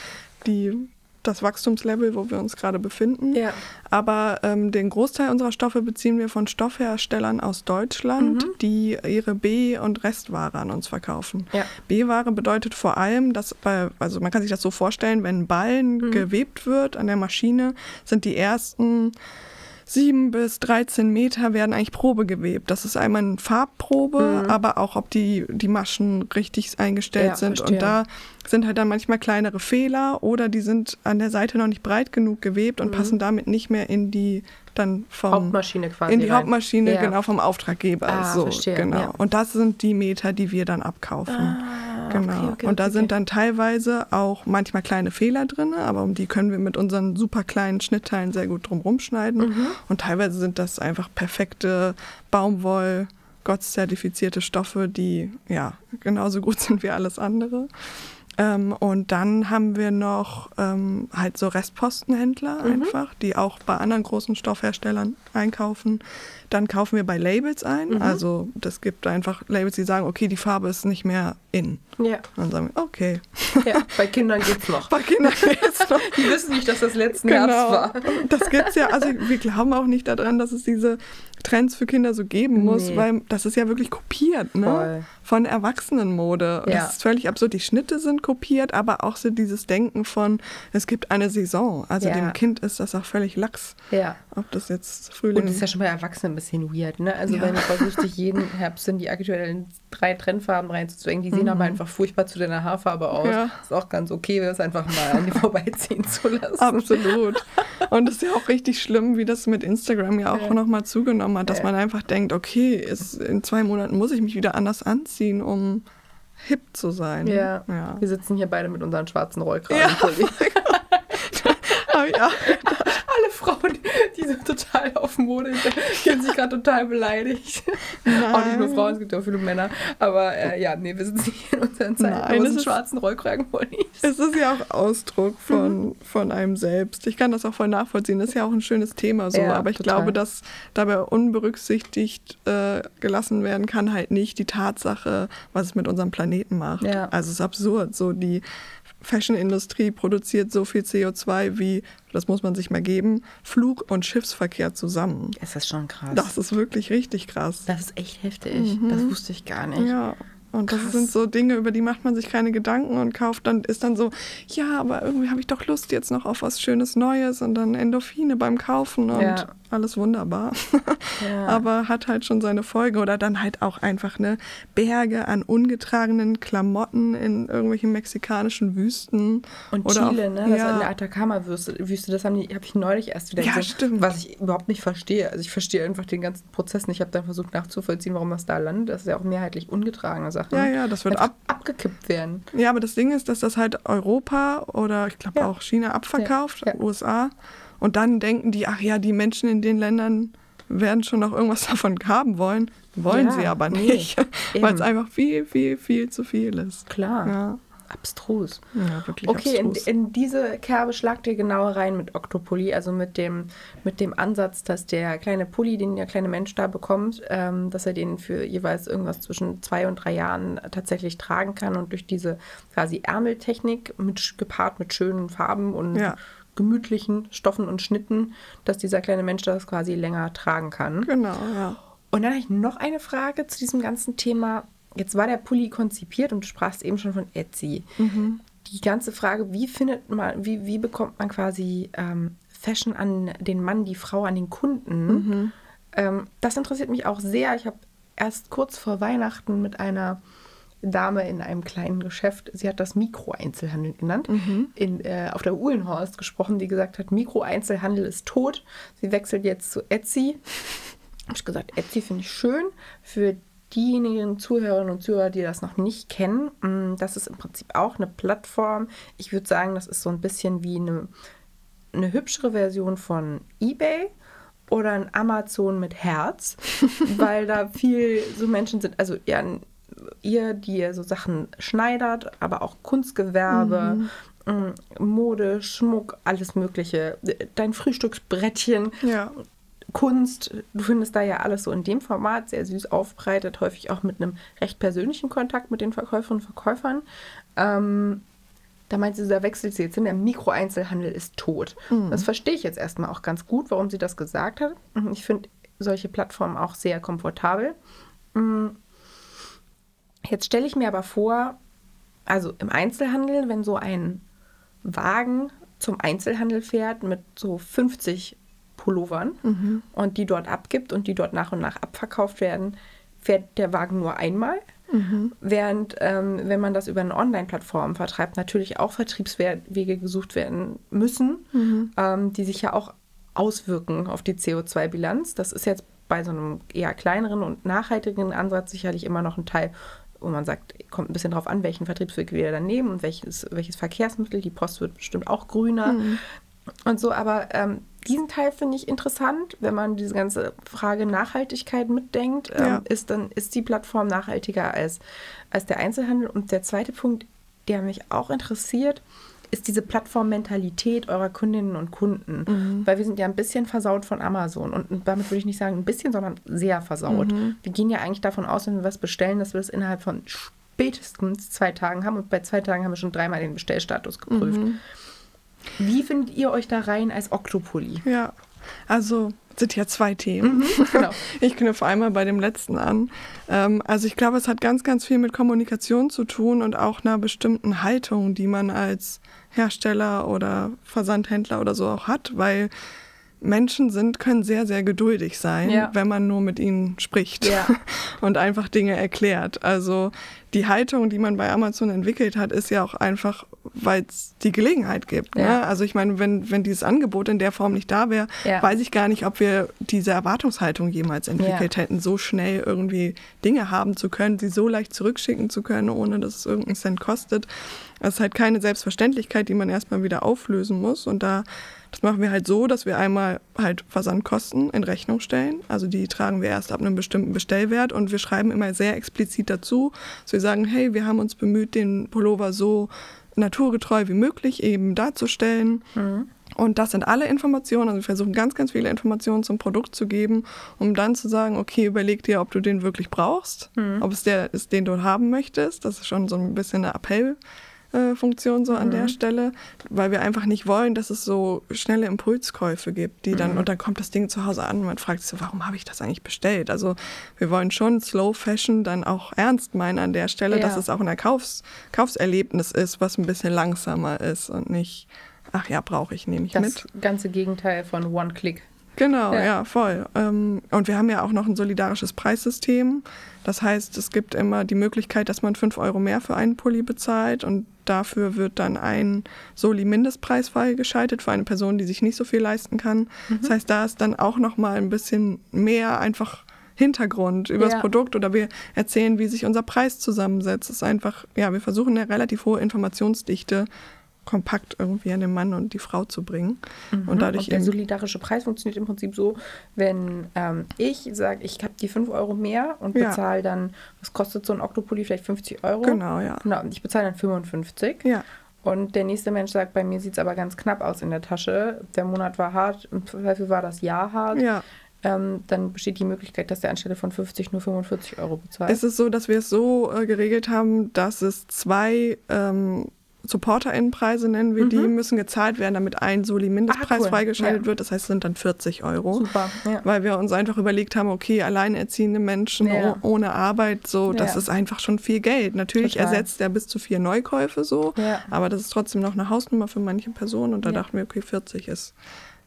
die, das Wachstumslevel, wo wir uns gerade befinden. Ja. Aber ähm, den Großteil unserer Stoffe beziehen wir von Stoffherstellern aus Deutschland, Mhm. die ihre B- und Restware an uns verkaufen. Ja. B-Ware bedeutet vor allem, dass bei, also man kann sich das so vorstellen, wenn Ballen Mhm. gewebt wird an der Maschine, sind die ersten sieben bis 13 Meter werden eigentlich Probe gewebt. Das ist einmal eine Farbprobe, aber auch, ob die, die Maschen richtig eingestellt Mhm. Ja, sind. verstehe. Und da sind halt dann manchmal kleinere Fehler oder die sind an der Seite noch nicht breit genug gewebt und passen damit nicht mehr in die dann vom. Hauptmaschine quasi in die rein. Hauptmaschine Ja. genau vom Auftraggeber Ah, so verstehe, genau ja. und das sind die Meter die wir dann abkaufen Ah, genau okay, okay, und da okay, sind dann teilweise auch manchmal kleine Fehler drin aber um die können wir mit unseren super kleinen Schnittteilen sehr gut drum rumschneiden Mhm. und teilweise sind das einfach perfekte Baumwoll Gott zertifizierte Stoffe die ja genauso gut (laughs) sind wie alles andere Ähm, und dann haben wir noch ähm, halt so Restpostenhändler Mhm. einfach, die auch bei anderen großen Stoffherstellern einkaufen. Dann kaufen wir bei Labels ein. Mhm. Also das gibt einfach Labels, die sagen, okay, die Farbe ist nicht mehr in. Ja. Dann sagen wir, okay. ja. Bei Kindern geht's noch. (laughs) Bei Kindern geht's noch. Die wissen nicht, dass das letzten Herbst Genau. war. Das gibt's ja, also wir glauben auch nicht daran, dass es diese Trends für Kinder so geben muss, Nee. weil das ist ja wirklich kopiert, ne? Voll. Von Erwachsenenmode. Ja. Das ist völlig absurd. Die Schnitte sind kopiert, aber auch so dieses Denken von, es gibt eine Saison. Also Ja. dem Kind ist das auch völlig lax. Ja. Ob das jetzt Frühling Und das ist ja schon bei Erwachsenen bisschen weird, ne? Also Ja. wenn du versuchst, dich jeden Herbst in die aktuellen drei Trendfarben reinzuzwängen, die sehen aber einfach furchtbar zu deiner Haarfarbe aus. Mhm. Ja. Ist auch ganz okay, das einfach mal an dir (laughs) vorbeiziehen zu lassen. Absolut. Und es ist ja auch richtig schlimm, wie das mit Instagram ja auch Ja. nochmal zugenommen hat, dass Ja. man einfach denkt, okay, es, in zwei Monaten muss ich mich wieder anders anziehen, um hip zu sein. Ja. ja. Wir sitzen hier beide mit unseren schwarzen Ja. Rollkragen. Aber ja, Alle Frauen, die, sind total auf Mode, fühlen sich gerade total beleidigt. Auch nicht nur Frauen, es gibt ja auch viele Männer. Aber äh, ja, nee, wir sitzen hier in unseren Nein, zeitlosen schwarzen Rollkragenpullis. Es ist ja auch Ausdruck Mhm. von, von einem selbst. Ich kann das auch voll nachvollziehen. Das ist ja auch ein schönes Thema so. Ja, aber ich total. glaube, dass dabei unberücksichtigt äh, gelassen werden kann halt nicht die Tatsache, was es mit unserem Planeten macht. Ja. Also es ist absurd. So die Fashion-Industrie produziert so viel CO2 wie, das muss man sich mal geben, Flug- und Schiffsverkehr zusammen. Ist schon krass. Das ist wirklich richtig krass. Das ist echt heftig. Das wusste ich gar nicht. Ja. Und das Krass. sind so Dinge, über die macht man sich keine Gedanken und kauft dann, ist dann so, ja, aber irgendwie habe ich doch Lust jetzt noch auf was Schönes Neues und dann Endorphine beim Kaufen und Ja. alles wunderbar. (laughs) Ja. aber hat halt schon seine Folge. Oder dann halt auch einfach eine Berge an ungetragenen Klamotten in irgendwelchen mexikanischen Wüsten. Und Oder Chile, auch- ne? Das ja. in der Atacama-Wüste, Wüste, das habe ich neulich erst wieder Ja, gesehen, stimmt. was ich überhaupt nicht verstehe. Also ich verstehe einfach den ganzen Prozess nicht. Ich habe dann versucht nachzuvollziehen, warum das da landet. Das ist ja auch mehrheitlich ungetragene Sachen. Ja, ja, das wird ab, abgekippt werden. Ja, aber das Ding ist, dass das halt Europa oder ich glaube Ja. auch China abverkauft, Ja, ja. USA. Und dann denken die, ach ja, die Menschen in den Ländern werden schon noch irgendwas (laughs) davon haben wollen. Wollen sie aber nee, nicht, (laughs) weil es einfach viel, viel, viel zu viel ist. Klar. Abstrus. ja wirklich Okay, in, abstrus. in diese Kerbe schlagt ihr genauer rein mit Octopulli, also mit dem, mit dem Ansatz, dass der kleine Pulli, den der kleine Mensch da bekommt, ähm, dass er den für jeweils irgendwas zwischen zwei und drei Jahren tatsächlich tragen kann und durch diese quasi Ärmeltechnik mit, gepaart mit schönen Farben und Ja. gemütlichen Stoffen und Schnitten, dass dieser kleine Mensch das quasi länger tragen kann. Genau, ja. Und dann habe ich noch eine Frage zu diesem ganzen Thema. Jetzt war der Pulli konzipiert und du sprachst eben schon von Etsy. Die ganze Frage, wie findet man, wie, wie bekommt man quasi ähm, Fashion an den Mann, die Frau, an den Kunden? Ähm, das interessiert mich auch sehr. Ich habe erst kurz vor Weihnachten mit einer Dame in einem kleinen Geschäft, sie hat das Mikroeinzelhandel genannt, in, äh, auf der Uhlenhorst gesprochen, die gesagt hat, Mikroeinzelhandel ist tot. Sie wechselt jetzt zu Etsy. Habe ich gesagt, Etsy finde ich schön. Für diejenigen Zuhörerinnen und Zuhörer, die das noch nicht kennen, mh, das ist im Prinzip auch eine Plattform. Ich würde sagen, das ist so ein bisschen wie eine, eine hübschere Version von eBay oder ein Amazon mit Herz, (laughs) weil da viel so Menschen sind, also ja, ihr, die ihr so Sachen schneidert, aber auch Kunstgewerbe, mh, Mode, Schmuck, alles Mögliche. Dein Frühstücksbrettchen, Ja, Kunst, du findest da ja alles so in dem Format, sehr süß aufbereitet, häufig auch mit einem recht persönlichen Kontakt mit den Verkäuferinnen und Verkäufern. Ähm, da meint sie, da wechselt sie jetzt hin, der Mikroeinzelhandel ist tot. Das verstehe ich jetzt erstmal auch ganz gut, warum sie das gesagt hat. Ich finde solche Plattformen auch sehr komfortabel. Mm. Jetzt stelle ich mir aber vor, also im Einzelhandel, wenn so ein Wagen zum Einzelhandel fährt mit so 50 Pullovern und die dort abgibt und die dort nach und nach abverkauft werden, fährt der Wagen nur einmal. Während, ähm, wenn man das über eine Online-Plattform vertreibt, natürlich auch Vertriebswege gesucht werden müssen, ähm, die sich ja auch auswirken auf die CO2-Bilanz. Das ist jetzt bei so einem eher kleineren und nachhaltigen Ansatz sicherlich immer noch ein Teil, wo man sagt, kommt ein bisschen drauf an, welchen Vertriebsweg wir dann nehmen und welches, welches Verkehrsmittel. Die Post wird bestimmt auch grüner und so. Aber ähm, diesen Teil finde ich interessant, wenn man diese ganze Frage Nachhaltigkeit mitdenkt. Ähm, Ja. ist dann ist die Plattform nachhaltiger als, als der Einzelhandel. Und der zweite Punkt, der mich auch interessiert, ist diese Plattformmentalität eurer Kundinnen und Kunden. Mhm. Weil wir sind ja ein bisschen versaut von Amazon. Und damit würde ich nicht sagen ein bisschen, sondern sehr versaut. Mhm. Wir gehen ja eigentlich davon aus, wenn wir was bestellen, dass wir das innerhalb von spätestens zwei Tagen haben. Und bei zwei Tagen haben wir schon dreimal den Bestellstatus geprüft. Mhm. Wie findet ihr euch da rein als Octopoly? Ja, also sind ja zwei Themen. genau. (laughs) Ich knüpfe einmal bei dem letzten an. Ähm, also ich glaube, es hat ganz, ganz viel mit Kommunikation zu tun und auch einer bestimmten Haltung, die man als Hersteller oder Versandhändler oder so auch hat, weil Menschen sind, können sehr, sehr geduldig sein, Ja. wenn man nur mit ihnen spricht Ja. (laughs) und einfach Dinge erklärt. Also die Haltung, die man bei Amazon entwickelt hat, ist ja auch einfach, weil es die Gelegenheit gibt. Ja. Ne? Also ich meine, wenn, wenn dieses Angebot in der Form nicht da wäre, Ja. weiß ich gar nicht, ob wir diese Erwartungshaltung jemals entwickelt Ja. hätten, so schnell irgendwie Dinge haben zu können, sie so leicht zurückschicken zu können, ohne dass es irgendeinen Cent kostet. Das ist halt keine Selbstverständlichkeit, die man erstmal wieder auflösen muss. Und da, das machen wir halt so, dass wir einmal halt Versandkosten in Rechnung stellen. Also die tragen wir erst ab einem bestimmten Bestellwert und wir schreiben immer sehr explizit dazu, dass wir sagen, hey, wir haben uns bemüht, den Pullover so naturgetreu wie möglich eben darzustellen. Und das sind alle Informationen. Also wir versuchen ganz, ganz viele Informationen zum Produkt zu geben, um dann zu sagen, okay, überleg dir, ob du den wirklich brauchst, ob es der ist, den du haben möchtest. Das ist schon so ein bisschen Appellfunktion so an der Stelle, weil wir einfach nicht wollen, dass es so schnelle Impulskäufe gibt, die dann, und dann kommt das Ding zu Hause an und man fragt sich so, warum habe ich das eigentlich bestellt? Also wir wollen schon Slow Fashion dann auch ernst meinen an der Stelle, Ja. dass es auch ein Kaufs Kaufserlebnis ist, was ein bisschen langsamer ist und nicht, ach ja, brauche ich, nehme ich Das mit. ganze Gegenteil von One-Click. Genau, Ja. ja, voll. Ähm, Und wir haben ja auch noch ein solidarisches Preissystem. Das heißt, es gibt immer die Möglichkeit, dass man 5 Euro mehr für einen Pulli bezahlt und dafür wird dann ein Soli-Mindestpreis freigeschaltet für eine Person, die sich nicht so viel leisten kann. Das heißt, da ist dann auch noch mal ein bisschen mehr einfach Hintergrund über Ja. das Produkt oder wir erzählen, wie sich unser Preis zusammensetzt. Es ist einfach, ja, wir versuchen eine relativ hohe Informationsdichte kompakt irgendwie an den Mann und die Frau zu bringen. Und dadurch Und der solidarische Preis funktioniert im Prinzip so, wenn ähm, ich sage, ich habe die 5 Euro mehr und Ja. bezahle dann, was kostet so ein Octopoly, vielleicht 50 Euro? Genau, ja. Genau, ich bezahle dann 55. Ja. Und der nächste Mensch sagt, bei mir sieht es aber ganz knapp aus in der Tasche. Der Monat war hart, im Zweifel war das Jahr hart. Ja. Ähm, dann besteht die Möglichkeit, dass der anstelle von 50 nur 45 Euro bezahlt. Es ist so, dass wir es so äh, geregelt haben, dass es zwei ähm, SupporterInnenpreise, nennen wir die, müssen gezahlt werden, damit ein Soli-Mindestpreis Mhm. Ah, cool. freigeschaltet Ja. wird. Das heißt, es sind dann 40 Euro. Super, ja. Weil wir uns einfach überlegt haben, okay, alleinerziehende Menschen Ja. oh- ohne Arbeit, so, das ist einfach schon viel Geld. Natürlich Total. ersetzt er bis zu vier Neukäufe so, aber das ist trotzdem noch eine Hausnummer für manche Personen und da dachten wir, okay, 40 ist,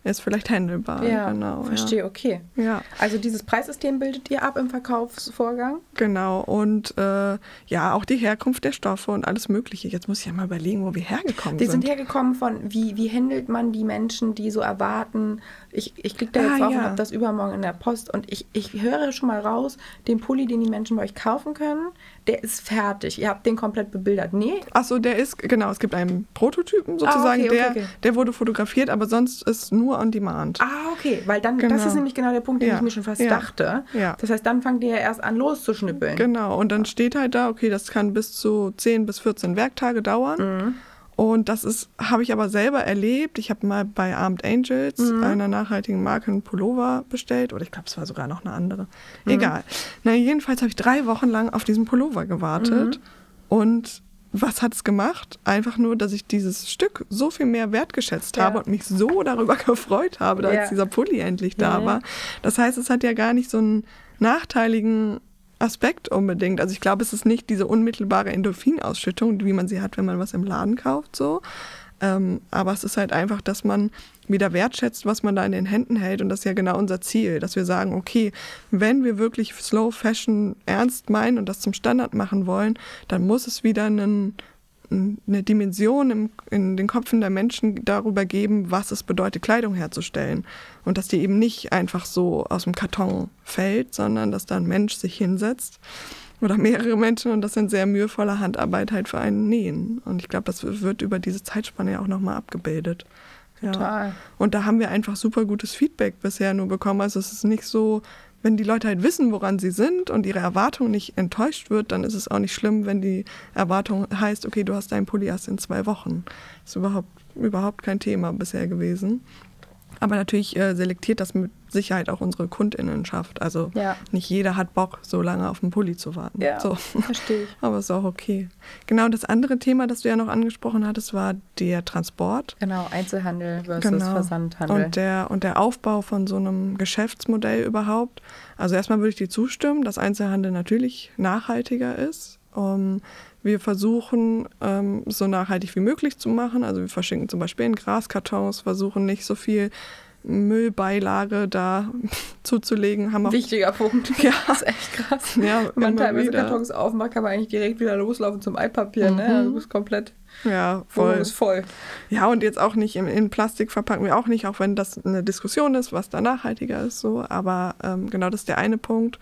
ist vielleicht handelbar. ja, genau, verstehe, okay. Ja. ja. Also dieses Preissystem bildet ihr ab im Verkaufsvorgang? Genau, und äh, ja, auch die Herkunft der Stoffe und alles Mögliche. Jetzt muss ich ja mal überlegen, wo wir hergekommen Die sind. sind hergekommen von, wie, wie handelt man die Menschen, die so erwarten, ich, ich klicke da Ah, jetzt drauf ja. und habe das übermorgen in der Post und ich, ich höre schon mal raus, den Pulli, den die Menschen bei euch kaufen können, der ist fertig. Ihr habt den komplett bebildert. Nee, Achso, der ist, genau, es gibt einen Prototypen sozusagen, Ah, okay, okay, der, okay. der wurde fotografiert, aber sonst ist nur on demand. Ah, okay, weil dann, das Genau. ist nämlich genau der Punkt, den Ja, ich mir schon fast ja, dachte. ja. Das heißt, dann fangt ihr ja erst an loszuschnippeln. Genau, und dann steht halt da, okay, das kann bis zu 10 bis 14 Werktage dauern. Mhm. Und das ist, habe ich aber selber erlebt. Ich habe mal bei Armed Angels, Mhm. einer nachhaltigen Marke, einen Pullover bestellt. Oder ich glaube, es war sogar noch eine andere. Mhm. Egal. Na, jedenfalls habe ich drei Wochen lang auf diesen Pullover gewartet. Mhm. Und was hat es gemacht? Einfach nur, dass ich dieses Stück so viel mehr wertgeschätzt Ja. habe und mich so darüber (laughs) gefreut habe, dass Ja. dieser Pulli endlich da war. Das heißt, es hat ja gar nicht so einen nachteiligen Aspekt unbedingt. Also ich glaube, es ist nicht diese unmittelbare Endorphinausschüttung, wie man sie hat, wenn man was im Laden kauft, so. Ähm, aber es ist halt einfach, dass man wieder wertschätzt, was man da in den Händen hält. Und das ist ja genau unser Ziel, dass wir sagen, okay, wenn wir wirklich Slow Fashion ernst meinen und das zum Standard machen wollen, dann muss es wieder einen, eine Dimension im, in den Köpfen der Menschen darüber geben, was es bedeutet, Kleidung herzustellen. Und dass die eben nicht einfach so aus dem Karton fällt, sondern dass da ein Mensch sich hinsetzt oder mehrere Menschen und das in sehr mühevoller Handarbeit halt für einen nähen. Und ich glaube, das wird über diese Zeitspanne ja auch nochmal abgebildet. Ja. Total. Und da haben wir einfach super gutes Feedback bisher nur bekommen. Also es ist nicht so, wenn die Leute halt wissen, woran sie sind und ihre Erwartung nicht enttäuscht wird, dann ist es auch nicht schlimm, wenn die Erwartung heißt, okay, du hast deinen Pulli erst in zwei Wochen. Ist überhaupt, überhaupt kein Thema bisher gewesen. Aber natürlich äh, selektiert das mit Sicherheit auch unsere Kundinnenschaft. Also Ja. nicht jeder hat Bock, so lange auf einen Pulli zu warten. Ja, So. verstehe ich. (laughs) Aber ist auch okay. Genau, das andere Thema, das du ja noch angesprochen hattest, war der Transport. Genau, Einzelhandel versus Versandhandel. Genau. Und der, und der Aufbau von so einem Geschäftsmodell überhaupt. Also erstmal würde ich dir zustimmen, dass Einzelhandel natürlich nachhaltiger ist. Um, wir versuchen, ähm, so nachhaltig wie möglich zu machen. Also wir verschicken zum Beispiel in Graskartons, versuchen nicht so viel Müllbeilage da (laughs) zuzulegen. Haben auch, Wichtiger Punkt. (laughs) Ja. Das ist echt krass. ja, Wenn man teilweise wieder. Kartons aufmacht, kann man eigentlich direkt wieder loslaufen zum Altpapier. Ne? Mhm. Also du bist komplett Ja, voll. ist voll. Ja, und jetzt auch nicht in, in Plastik verpacken wir auch nicht, auch wenn das eine Diskussion ist, was da nachhaltiger ist, so. Aber ähm, genau das ist der eine Punkt.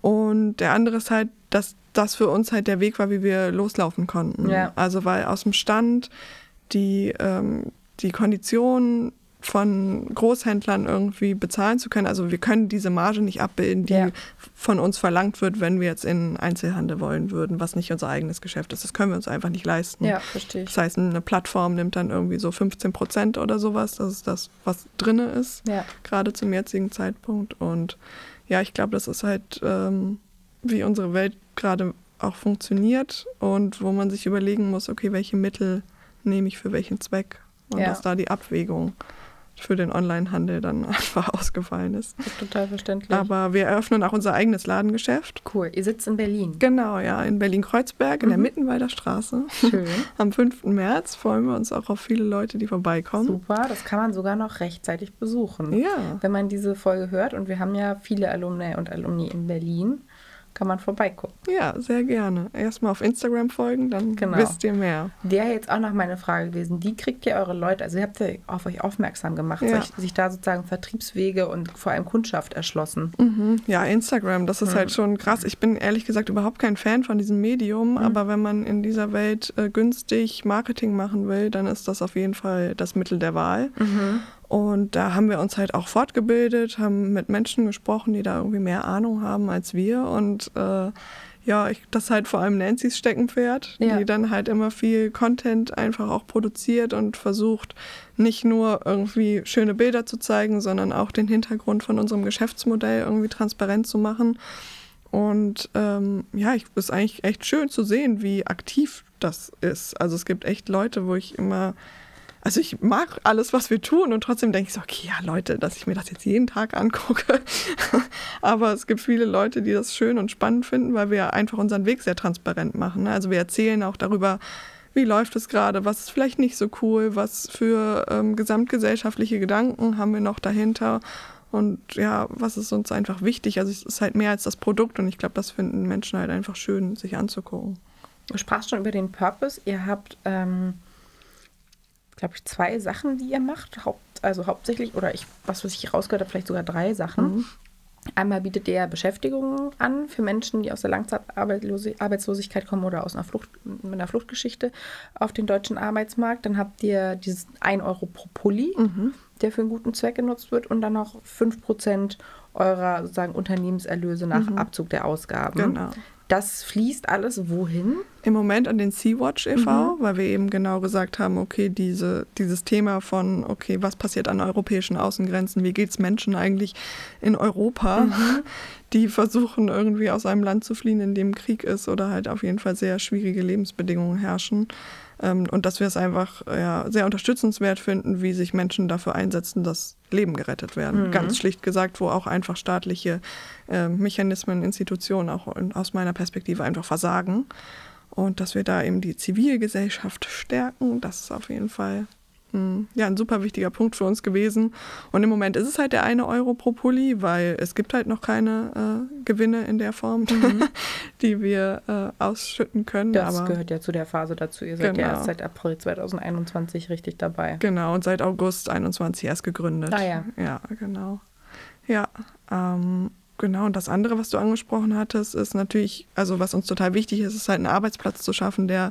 Und der andere ist halt, dass das für uns halt der Weg war, wie wir loslaufen konnten. Ja. Also weil aus dem Stand die, ähm, die Konditionen von Großhändlern irgendwie bezahlen zu können. Also wir können diese Marge nicht abbilden, die Ja. von uns verlangt wird, wenn wir jetzt in Einzelhandel wollen würden, was nicht unser eigenes Geschäft ist. Das können wir uns einfach nicht leisten. Ja, verstehe ich. Das heißt, eine Plattform nimmt dann irgendwie so 15 Prozent oder sowas. Das ist das, was drinne ist, Ja. gerade zum jetzigen Zeitpunkt. Und ja, ich glaube, das ist halt, ähm, wie unsere Welt gerade auch funktioniert und wo man sich überlegen muss, okay, welche Mittel nehme ich für welchen Zweck und Ja. dass da die Abwägung für den Onlinehandel dann (laughs) einfach ausgefallen ist. Das ist total verständlich. Aber wir eröffnen auch unser eigenes Ladengeschäft. cool. Ihr sitzt in Berlin. Genau, ja, in Berlin-Kreuzberg, in der Mhm. Mittenwalder Straße. Schön. (laughs) Am 5. März freuen wir uns auch auf viele Leute, die vorbeikommen. Super. Das kann man sogar noch rechtzeitig besuchen. Ja, Wenn man diese Folge hört und wir haben ja viele Alumni und Alumni in Berlin, kann man vorbeigucken. ja, sehr gerne. Erstmal auf Instagram folgen, dann Genau. wisst ihr mehr. Wäre jetzt auch noch meine Frage gewesen, wie kriegt ihr eure Leute, also ihr habt ja auf euch aufmerksam gemacht, Ja. sich, sich da sozusagen Vertriebswege und vor allem Kundschaft erschlossen. Mhm. Ja, Instagram, das ist Mhm. halt schon krass. Ich bin ehrlich gesagt überhaupt kein Fan von diesem Medium, Mhm. aber wenn man in dieser Welt äh, günstig Marketing machen will, dann ist das auf jeden Fall das Mittel der Wahl. Und da haben wir uns halt auch fortgebildet, haben mit Menschen gesprochen, die da irgendwie mehr Ahnung haben als wir. Und äh, ja, ich, das ist halt vor allem Nancy's Steckenpferd, Ja. die dann halt immer viel Content einfach auch produziert und versucht, nicht nur irgendwie schöne Bilder zu zeigen, sondern auch den Hintergrund von unserem Geschäftsmodell irgendwie transparent zu machen. Und ähm, ja, ich ist eigentlich echt schön zu sehen, wie aktiv das ist. Also es gibt echt Leute, wo ich immer, also ich mag alles, was wir tun und trotzdem denke ich so, okay, ja Leute, dass ich mir das jetzt jeden Tag angucke. (laughs) Aber es gibt viele Leute, die das schön und spannend finden, weil wir einfach unseren Weg sehr transparent machen. Also wir erzählen auch darüber, wie läuft es gerade, was ist vielleicht nicht so cool, was für ähm, gesamtgesellschaftliche Gedanken haben wir noch dahinter. Und ja, was ist uns einfach wichtig? Also es ist halt mehr als das Produkt und ich glaube, das finden Menschen halt einfach schön, sich anzugucken. Du sprachst schon über den Purpose. Ihr habt, ähm, glaube ich, zwei Sachen, die ihr macht. Haupt, also hauptsächlich, oder ich, was, ich rausgehört habe, vielleicht sogar drei Sachen. Einmal bietet ihr Beschäftigung an für Menschen, die aus der Langzeitarbeitslosigkeit kommen oder aus einer Flucht, mit einer Fluchtgeschichte auf den deutschen Arbeitsmarkt. Dann habt ihr dieses 1 Euro pro Pulli, der für einen guten Zweck genutzt wird und dann noch 5% eurer sozusagen Unternehmenserlöse nach Abzug der Ausgaben. Genau. Das fließt alles wohin? Im Moment an den Sea-Watch e.V., weil wir eben genau gesagt haben, okay, diese, dieses Thema von, okay, was passiert an europäischen Außengrenzen, wie geht es Menschen eigentlich in Europa, die versuchen irgendwie aus einem Land zu fliehen, in dem Krieg ist oder halt auf jeden Fall sehr schwierige Lebensbedingungen herrschen. Ähm, und dass wir es einfach ja, sehr unterstützenswert finden, wie sich Menschen dafür einsetzen, dass Leben gerettet werden. Ganz schlicht gesagt, wo auch einfach staatliche äh, Mechanismen, Institutionen auch in, aus meiner Perspektive einfach versagen. Und dass wir da eben die Zivilgesellschaft stärken, das ist auf jeden Fall ja, ein super wichtiger Punkt für uns gewesen. Und im Moment ist es halt der eine Euro pro Pulli, weil es gibt halt noch keine äh, Gewinne in der Form, (laughs) die wir äh, ausschütten können. Das aber gehört ja zu der Phase dazu. Ihr seid ja Genau. erst seit April 2021 richtig dabei. Genau, und seit August 21 erst gegründet. Ah ja. Ja, genau. Ja, ähm, Genau, und das andere, was du angesprochen hattest, ist natürlich, also was uns total wichtig ist, ist halt einen Arbeitsplatz zu schaffen, der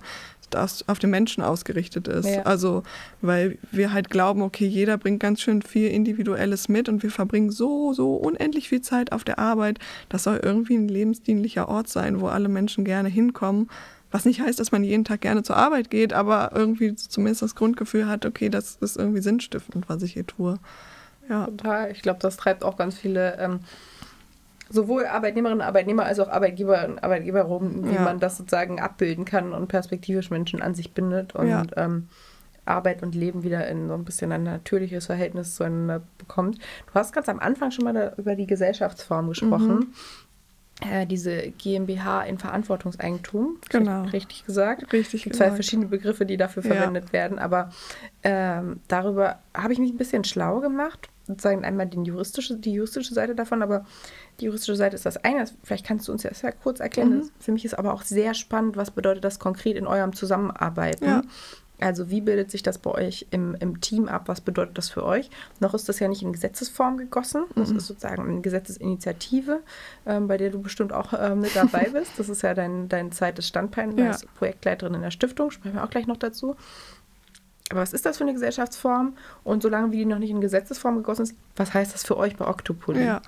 das auf den Menschen ausgerichtet ist. Ja. Also, weil wir halt glauben, okay, jeder bringt ganz schön viel Individuelles mit und wir verbringen so, so unendlich viel Zeit auf der Arbeit. Das soll irgendwie ein lebensdienlicher Ort sein, wo alle Menschen gerne hinkommen. Was nicht heißt, dass man jeden Tag gerne zur Arbeit geht, aber irgendwie zumindest das Grundgefühl hat, okay, das ist irgendwie sinnstiftend, was ich hier tue. Ja. Total. Ich glaube, das treibt auch ganz viele, ähm, sowohl Arbeitnehmerinnen und Arbeitnehmer als auch Arbeitgeber und Arbeitgeber rum, wie Ja. man das sozusagen abbilden kann und perspektivisch Menschen an sich bindet und Ja. ähm, Arbeit und Leben wieder in so ein bisschen ein natürliches Verhältnis zueinander bekommt. Du hast ganz am Anfang schon mal über die Gesellschaftsform gesprochen. Äh, diese GmbH in Verantwortungseigentum, Genau. richtig gesagt. Richtig Es gibt zwei gesagt. verschiedene Begriffe, die dafür Ja. verwendet werden, aber ähm, darüber habe ich mich ein bisschen schlau gemacht. Sozusagen einmal den juristische, die juristische Seite davon, aber die juristische Seite ist das eine. Vielleicht kannst du uns das ja kurz erklären. Mhm. Für mich ist aber auch sehr spannend, was bedeutet das konkret in eurem Zusammenarbeiten. Ja. Also wie bildet sich das bei euch im, im Team ab? Was bedeutet das für euch? Noch ist das ja nicht in Gesetzesform gegossen. Das Mhm. ist sozusagen eine Gesetzesinitiative, ähm, bei der du bestimmt auch ähm, mit dabei (laughs) bist. Das ist ja dein, dein zweites Standbein Ja. als Projektleiterin in der Stiftung. Sprechen wir auch gleich noch dazu. Aber was ist das für eine Gesellschaftsform? Und solange wie die noch nicht in Gesetzesform gegossen ist, was heißt das für euch bei Octopoly? Ja,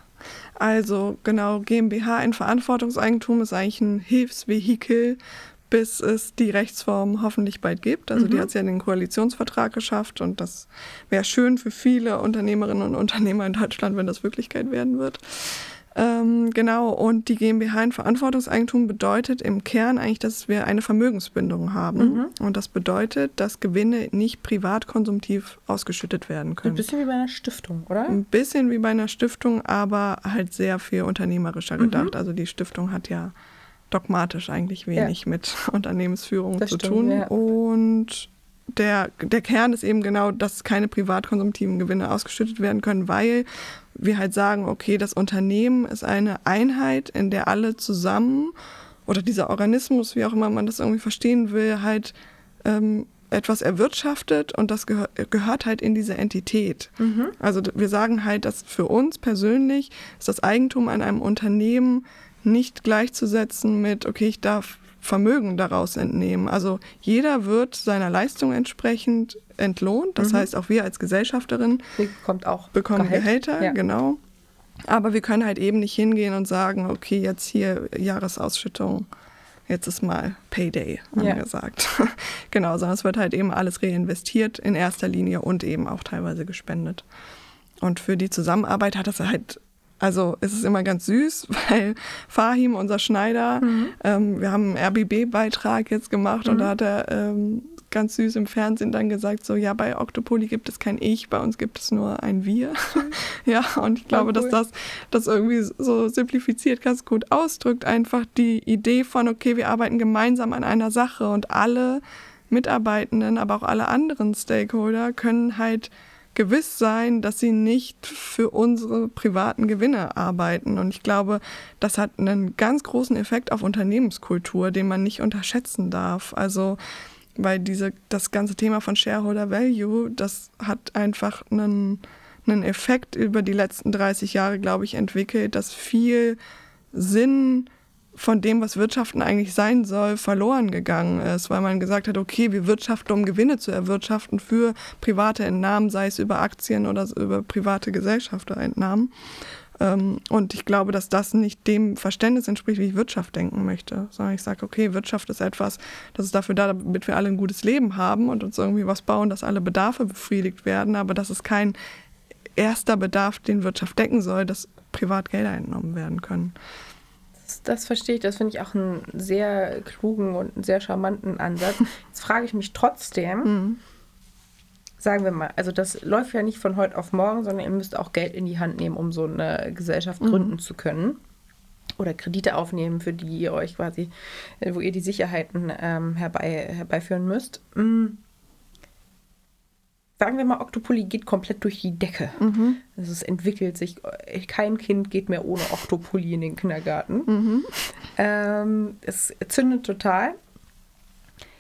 also genau, GmbH in Verantwortungseigentum ist eigentlich ein Hilfsvehikel, bis es die Rechtsform hoffentlich bald gibt. Also die hat es ja in den Koalitionsvertrag geschafft und das wäre schön für viele Unternehmerinnen und Unternehmer in Deutschland, wenn das Wirklichkeit werden wird. Ähm, genau, und die GmbH in Verantwortungseigentum bedeutet im Kern eigentlich, dass wir eine Vermögensbindung haben. Und das bedeutet, dass Gewinne nicht privat konsumtiv ausgeschüttet werden Ein können. bisschen wie bei einer Stiftung, oder? Ein bisschen wie bei einer Stiftung, aber halt sehr viel unternehmerischer Mhm. gedacht. Also die Stiftung hat ja dogmatisch eigentlich wenig mit (laughs) Unternehmensführung Das zu stimmt, tun. ja. Und der, der Kern ist eben genau, dass keine privatkonsumtiven Gewinne ausgeschüttet werden können, weil wir halt sagen, okay, das Unternehmen ist eine Einheit, in der alle zusammen oder dieser Organismus, wie auch immer man das irgendwie verstehen will, halt ähm, etwas erwirtschaftet und das gehör, gehört halt in diese Entität. Also d- wir sagen halt, dass für uns persönlich ist das Eigentum an einem Unternehmen nicht gleichzusetzen mit, okay, ich darf Vermögen daraus entnehmen. Also jeder wird seiner Leistung entsprechend entlohnt. Das heißt, auch wir als Gesellschafterin bekommt auch bekommen Gehalt. Gehälter, Ja. genau. Aber wir können halt eben nicht hingehen und sagen, okay, jetzt hier Jahresausschüttung, jetzt ist mal Payday Ja. angesagt. (laughs) genau, sondern es wird halt eben alles reinvestiert in erster Linie und eben auch teilweise gespendet. Und für die Zusammenarbeit hat das halt, also ist es immer ganz süß, (laughs) weil Fahim, unser Schneider, ähm, wir haben einen RBB-Beitrag jetzt gemacht und da hat er ähm, ganz süß im Fernsehen dann gesagt, so ja, bei Octopoly gibt es kein Ich, bei uns gibt es nur ein Wir. (laughs) ja, und ich glaube, cool. dass das das irgendwie so simplifiziert ganz gut ausdrückt, einfach die Idee von, okay, wir arbeiten gemeinsam an einer Sache und alle Mitarbeitenden, aber auch alle anderen Stakeholder können halt gewiss sein, dass sie nicht für unsere privaten Gewinne arbeiten. Und ich glaube, das hat einen ganz großen Effekt auf Unternehmenskultur, den man nicht unterschätzen darf. Also, weil diese, das ganze Thema von Shareholder Value, das hat einfach einen, einen Effekt über die letzten 30 Jahre, glaube ich, entwickelt, dass viel Sinn von dem, was Wirtschaften eigentlich sein soll, verloren gegangen ist, weil man gesagt hat, okay, wir wirtschaften, um Gewinne zu erwirtschaften für private Entnahmen, sei es über Aktien oder über private Gesellschafterentnahmen. Ähm, Und ich glaube, dass das nicht dem Verständnis entspricht, wie ich Wirtschaft denken möchte, sondern ich sage, okay, Wirtschaft ist etwas, das ist dafür da, damit wir alle ein gutes Leben haben und uns irgendwie was bauen, dass alle Bedarfe befriedigt werden, aber das ist kein erster Bedarf, den Wirtschaft decken soll, dass privat Gelder entnommen werden können. Das, verstehe ich. Das finde ich auch einen sehr klugen und einen sehr charmanten Ansatz. (laughs) Jetzt frage ich mich trotzdem, sagen wir mal, also das läuft ja nicht von heute auf morgen, sondern ihr müsst auch Geld in die Hand nehmen, um so eine Gesellschaft gründen zu können. Oder Kredite aufnehmen, für die ihr euch quasi, wo ihr die Sicherheiten ähm, herbei, herbeiführen müsst. Mm. Sagen wir mal, Octopoly geht komplett durch die Decke. Also es entwickelt sich, äh, kein Kind geht mehr ohne Octopoly in den Kindergarten. Ähm, es zündet total.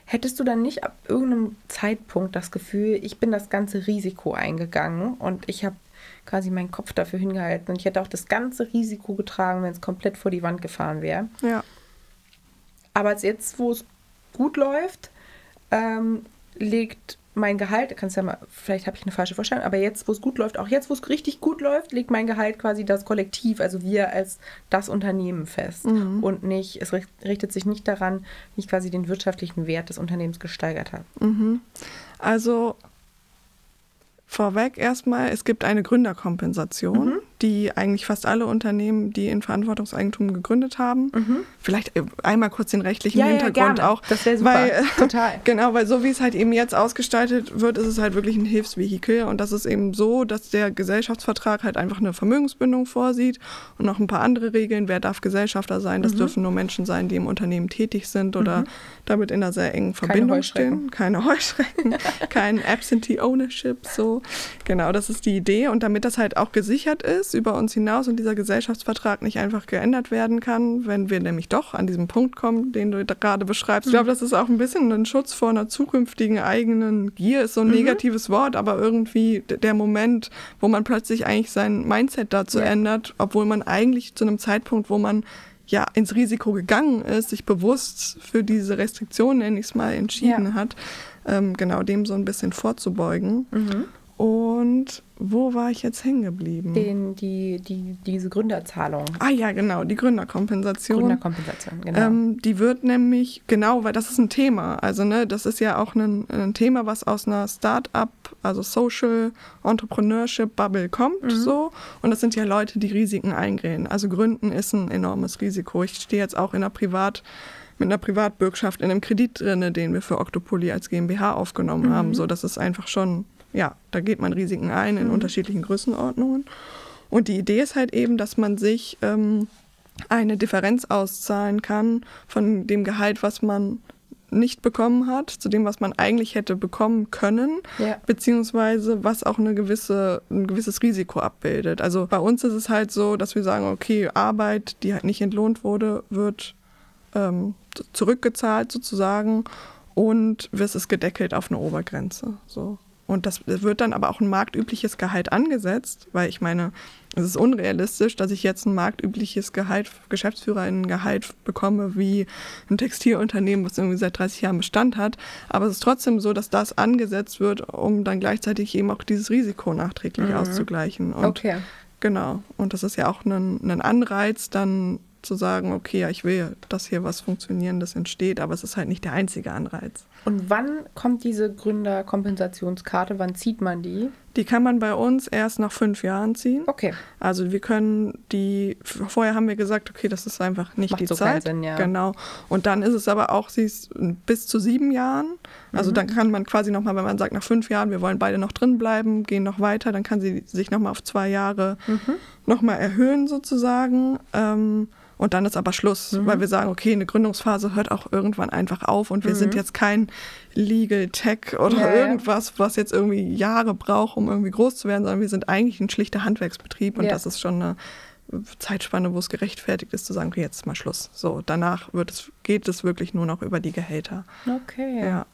Hättest du dann nicht ab irgendeinem Zeitpunkt das Gefühl, ich bin das ganze Risiko eingegangen und ich habe quasi meinen Kopf dafür hingehalten. Und ich hätte auch das ganze Risiko getragen, wenn es komplett vor die Wand gefahren wäre. Ja. Aber jetzt, wo es gut läuft, ähm, legt mein Gehalt, kannst ja mal, vielleicht habe ich eine falsche Vorstellung, aber jetzt, wo es gut läuft, auch jetzt, wo es richtig gut läuft, legt mein Gehalt quasi das Kollektiv, also wir als das Unternehmen fest. Mhm. Und nicht, es richtet sich nicht daran, wie ich quasi den wirtschaftlichen Wert des Unternehmens gesteigert habe. Mhm. Also Vorweg erstmal, es gibt eine Gründerkompensation, mhm. Die eigentlich fast alle Unternehmen, die in Verantwortungseigentum gegründet haben. Mhm. Vielleicht äh, einmal kurz den rechtlichen ja, Hintergrund ja, auch. Das wäre super. Weil, (laughs) Total. genau, weil so wie es halt eben jetzt ausgestaltet wird, ist es halt wirklich ein Hilfsvehikel. Und das ist eben so, dass der Gesellschaftsvertrag halt einfach eine Vermögensbindung vorsieht und noch ein paar andere Regeln. Wer darf Gesellschafter sein? Das mhm. dürfen nur Menschen sein, die im Unternehmen tätig sind oder mhm. damit in einer sehr engen Verbindung Keine stehen. Keine (laughs) Heuschrecken. kein Absentee Ownership, so. Genau, das ist die Idee. Und damit das halt auch gesichert ist über uns hinaus und dieser Gesellschaftsvertrag nicht einfach geändert werden kann, wenn wir nämlich doch an diesen Punkt kommen, den du gerade beschreibst. Ich glaube, das ist auch ein bisschen ein Schutz vor einer zukünftigen eigenen Gier, ist so ein mhm. negatives Wort, aber irgendwie der Moment, wo man plötzlich eigentlich sein Mindset dazu ja. ändert, obwohl man eigentlich zu einem Zeitpunkt, wo man ja ins Risiko gegangen ist, sich bewusst für diese Restriktion, nenne ich es mal, entschieden ja. hat, ähm, genau dem so ein bisschen vorzubeugen. Mhm. Und wo war ich jetzt hängen geblieben? Den, die, die, diese Gründerzahlung. Ah ja, genau, die Gründerkompensation. Gründerkompensation, genau. Ähm, die wird nämlich, genau, weil das ist ein Thema. Also, ne, das ist ja auch ein, ein Thema, was aus einer Start-up, also Social Entrepreneurship Bubble kommt, mhm. so. Und das sind ja Leute, die Risiken eingehen. Also Gründen ist ein enormes Risiko. Ich stehe jetzt auch in einer Privat- mit einer Privatbürgschaft in einem Kredit drin, den wir für Octopoly als GmbH aufgenommen mhm. haben. So, das ist einfach schon ja, da geht man Risiken ein in mhm. unterschiedlichen Größenordnungen. Und die Idee ist halt eben, dass man sich ähm, eine Differenz auszahlen kann von dem Gehalt, was man nicht bekommen hat, zu dem, was man eigentlich hätte bekommen können, ja. beziehungsweise was auch eine gewisse, ein gewisses Risiko abbildet. Also bei uns ist es halt so, dass wir sagen, okay, Arbeit, die halt nicht entlohnt wurde, wird ähm, zurückgezahlt sozusagen und es ist gedeckelt auf eine Obergrenze. So. Und das wird dann aber auch ein marktübliches Gehalt angesetzt, weil ich meine, es ist unrealistisch, dass ich jetzt ein marktübliches Gehalt, Geschäftsführer ein Gehalt bekomme wie ein Textilunternehmen, was irgendwie seit 30 Jahren Bestand hat. Aber es ist trotzdem so, dass das angesetzt wird, um dann gleichzeitig eben auch dieses Risiko nachträglich mhm. auszugleichen. Und okay. Genau. Und das ist ja auch ein, ein Anreiz, dann zu sagen, okay, ja, ich will, dass hier was Funktionierendes entsteht, aber es ist halt nicht der einzige Anreiz. Und wann kommt diese Gründerkompensationskarte? Wann zieht man die? Die kann man bei uns erst nach fünf Jahren ziehen. Okay. Also wir können die, vorher haben wir gesagt, okay, das ist einfach nicht Macht die so Zeit. Sinn, ja. Genau. Und dann ist es aber auch, sie ist bis zu sieben Jahren. Also mhm. dann kann man quasi nochmal, wenn man sagt, nach fünf Jahren, wir wollen beide noch drin bleiben, gehen noch weiter, dann kann sie sich nochmal auf zwei Jahre mhm. nochmal erhöhen sozusagen. Ähm, und dann ist aber Schluss, mhm. weil wir sagen, okay, eine Gründungsphase hört auch irgendwann einfach auf und wir mhm. sind jetzt kein Legal Tech oder ja, irgendwas, was jetzt irgendwie Jahre braucht, um irgendwie groß zu werden, sondern wir sind eigentlich ein schlichter Handwerksbetrieb und ja. das ist schon eine Zeitspanne, wo es gerechtfertigt ist, zu sagen, okay, jetzt mal Schluss. So, danach wird es, geht es wirklich nur noch über die Gehälter. Okay. Ja.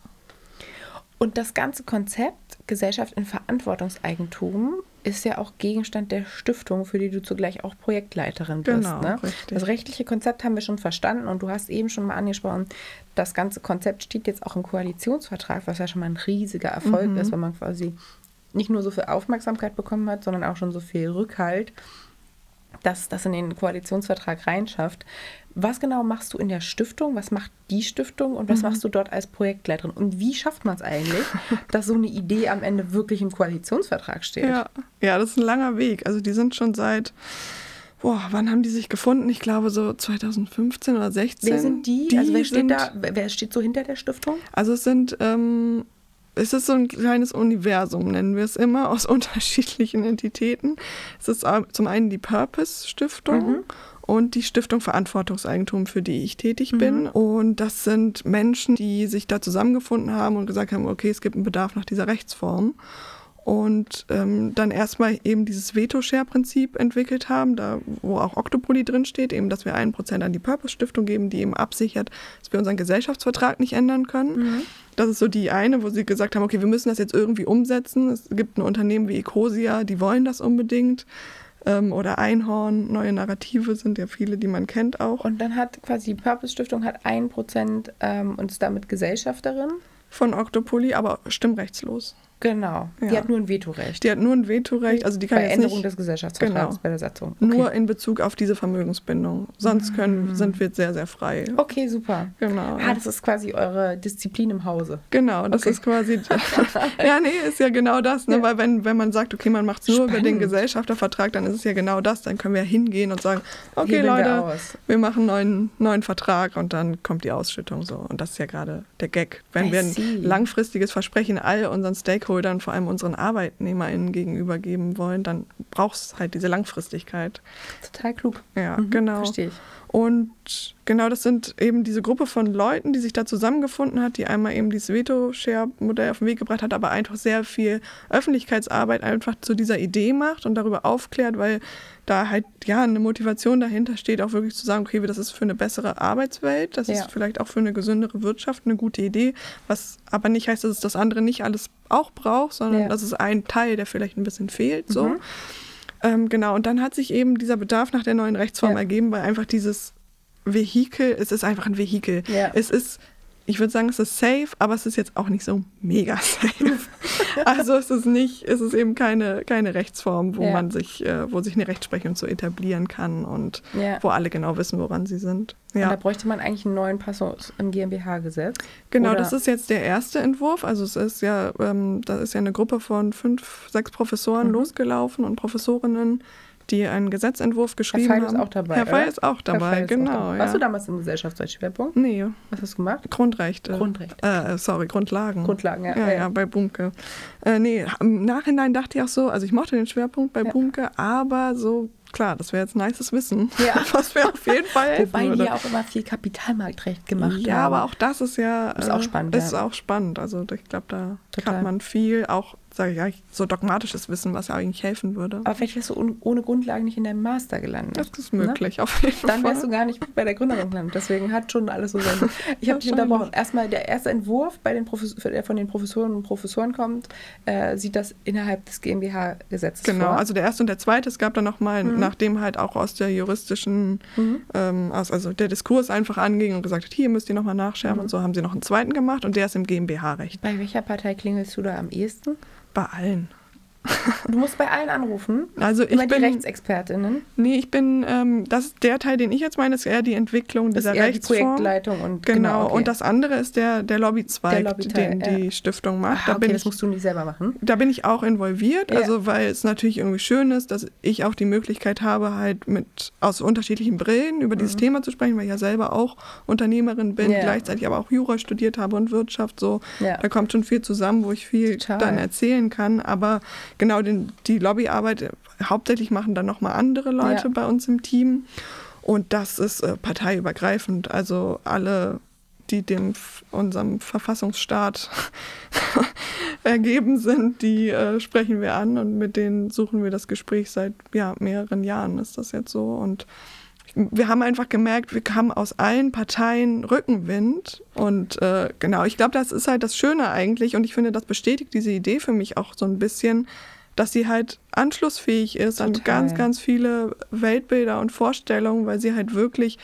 Und das ganze Konzept Gesellschaft in Verantwortungseigentum ist ja auch Gegenstand der Stiftung, für die du zugleich auch Projektleiterin bist. Genau, ne? Das rechtliche Konzept haben wir schon verstanden und du hast eben schon mal angesprochen, das ganze Konzept steht jetzt auch im Koalitionsvertrag, was ja schon mal ein riesiger Erfolg mhm. ist, wenn man quasi nicht nur so viel Aufmerksamkeit bekommen hat, sondern auch schon so viel Rückhalt dass das in den Koalitionsvertrag reinschafft. Was genau machst du in der Stiftung? Was macht die Stiftung und was mhm. machst du dort als Projektleiterin? Und wie schafft man es eigentlich, (laughs) dass so eine Idee am Ende wirklich im Koalitionsvertrag steht? Ja. ja, das ist ein langer Weg. Also die sind schon seit Boah, wann haben die sich gefunden? Ich glaube so 2015 oder 16. Wer sind die? die also wer steht da? Wer steht so hinter der Stiftung? Also es sind ähm, es ist so ein kleines Universum, nennen wir es immer, aus (laughs) unterschiedlichen Entitäten. Es ist zum einen die Purpose Stiftung. Mhm. Und die Stiftung Verantwortungseigentum, für die ich tätig mhm. bin. Und das sind Menschen, die sich da zusammengefunden haben und gesagt haben, okay, es gibt einen Bedarf nach dieser Rechtsform. Und ähm, dann erstmal eben dieses Veto-Share-Prinzip entwickelt haben, da wo auch Octopoly drinsteht, eben, dass wir ein Prozent an die Purpose-Stiftung geben, die eben absichert, dass wir unseren Gesellschaftsvertrag nicht ändern können. Mhm. Das ist so die eine, wo sie gesagt haben, okay, wir müssen das jetzt irgendwie umsetzen. Es gibt ein Unternehmen wie Ecosia, die wollen das unbedingt. Ähm, oder Einhorn, neue Narrative sind ja viele, die man kennt auch. Und dann hat quasi die Purpose-Stiftung hat ein Prozent ähm, und ist damit Gesellschafterin. Von Octopoly, aber stimmrechtslos. Genau. Ja. Die hat nur ein Vetorecht. Die hat nur ein Vetorecht. Also die kann bei jetzt Änderung nicht, des Gesellschaftsvertrags genau, bei der Satzung. Okay. Nur in Bezug auf diese Vermögensbindung. Sonst können, Mhm. sind wir sehr, sehr frei. Okay, super. Genau. Ah, das ist quasi eure Disziplin im Hause. Genau, das Okay. ist quasi. (laughs) ja, nee, ist ja genau das. Ne? Ja. Weil wenn, wenn man sagt, okay, man macht es nur über den Spannend. Gesellschaftervertrag, dann ist es ja genau das. Dann können wir hingehen und sagen, okay, Hebeln wir Leute, aus. wir machen einen neuen, neuen Vertrag und dann kommt die Ausschüttung so. Und das ist ja gerade der Gag. Wenn I wir ein see. langfristiges Versprechen all unseren Stakeholdern, vor allem unseren ArbeitnehmerInnen gegenüber geben wollen, dann braucht es halt diese Langfristigkeit. Total klug. Ja, Mhm, genau. Verstehe ich. Und genau das sind eben diese Gruppe von Leuten, die sich da zusammengefunden hat, die einmal eben dieses Veto-Share-Modell auf den Weg gebracht hat, aber einfach sehr viel Öffentlichkeitsarbeit einfach zu dieser Idee macht und darüber aufklärt, weil da halt ja eine Motivation dahinter steht, auch wirklich zu sagen, okay, das ist für eine bessere Arbeitswelt, das Ja. ist vielleicht auch für eine gesündere Wirtschaft eine gute Idee, was aber nicht heißt, dass es das andere nicht alles auch braucht, sondern Ja. das ist ein Teil, der vielleicht ein bisschen fehlt. So. Mhm. Ähm, genau, und dann hat sich eben dieser Bedarf nach der neuen Rechtsform Ja. ergeben, weil einfach dieses Vehikel, es ist einfach ein Vehikel. Ja. Es ist, ich würde sagen, es ist safe, aber es ist jetzt auch nicht so mega (laughs) safe. also es ist nicht, es ist eben keine, keine Rechtsform, wo Ja. man sich, äh, wo sich eine Rechtsprechung so etablieren kann und Ja. wo alle genau wissen, woran sie sind. Und da Ja, bräuchte man eigentlich einen neuen Passus im GmbH-Gesetz. genau, Oder- das ist jetzt der erste Entwurf. Also es ist ja, ähm, da ist ja eine Gruppe von fünf, sechs Professoren Mhm. losgelaufen und Professorinnen, die einen Gesetzentwurf Herr geschrieben Feil haben. ist auch dabei. Herr Feil oder? ist auch Herr dabei, Feil ist auch genau. dabei. ja. Warst du damals im Gesellschaftsrechtsschwerpunkt? Nee, Was hast du gemacht? Grundrechte. Grundrecht. Äh, sorry, Grundlagen. Grundlagen, ja. Ja, ja, bei Bumke. Äh, nee, im Nachhinein dachte ich auch so, also ich mochte den Schwerpunkt bei Ja. Bumke, aber so, klar, das wäre jetzt nices Wissen, Ja. (laughs) was mir auf jeden Fall helfen Wobei die würde. ja auch immer viel Kapitalmarktrecht gemacht ja, haben. aber auch das ist ja Ist auch spannend, Ist ja. auch spannend. Also ich glaube, da Total. hat man viel, auch sage ich ja, so dogmatisches Wissen, was ja eigentlich helfen würde. Aber vielleicht wärst du ohne Grundlagen nicht in deinem Master gelandet. das ist möglich, auf jeden Ne? Dann Fall. wärst du gar nicht bei der Gründerin gelandet. Deswegen hat schon alles so sein. (laughs) Ich habe dich unterbrochen. Erstmal der erste Entwurf, bei den Profes der von den Professoren und Professoren kommt, äh, sieht das innerhalb des GmbH-Gesetzes Genau, vor. also der erste und der zweite, es gab dann nochmal, Mhm. nachdem halt auch aus der juristischen, Mhm. ähm, aus, also der Diskurs einfach anging und gesagt hat, hier müsst ihr nochmal nachschärfen Mhm. und so, haben sie noch einen zweiten gemacht und der ist im GmbH-Recht. Bei welcher Partei klingelst du da am ehesten? Bei allen. (laughs) Du musst bei allen anrufen. Also ich Immer die bin, Rechtsexpertinnen. nee, ich bin, ähm, das ist der Teil, den ich jetzt meine, ist eher die Entwicklung Das ist dieser eher die Rechtsform. Projektleitung und Genau, okay. und das andere ist der, der Lobbyzweig, Der Lobbyteil, den ja. die Stiftung macht. Ah, da bin okay, das ich musst du nicht selber machen. da bin ich auch involviert, Ja. also weil es natürlich irgendwie schön ist, dass ich auch die Möglichkeit habe, halt mit aus unterschiedlichen Brillen über dieses Thema zu sprechen, weil ich ja selber auch Unternehmerin bin, Mhm. Ja. gleichzeitig aber auch Jura studiert habe und Wirtschaft so. Da kommt schon viel zusammen, wo ich viel Total. dann erzählen kann. Aber genau den, die Lobbyarbeit äh, hauptsächlich machen dann nochmal andere Leute Ja. bei uns im Team. Und das ist äh, parteiübergreifend. Also alle, die dem unserem Verfassungsstaat (laughs) ergeben sind, die äh, sprechen wir an und mit denen suchen wir das Gespräch seit ja, mehreren Jahren ist das jetzt so. Und wir haben einfach gemerkt, wir haben aus allen Parteien Rückenwind. Und äh, genau, ich glaube, das ist halt das Schöne eigentlich. Und ich finde, das bestätigt diese Idee für mich auch so ein bisschen, dass sie halt anschlussfähig ist an Total. ganz, ganz viele Weltbilder und Vorstellungen, weil sie halt wirklich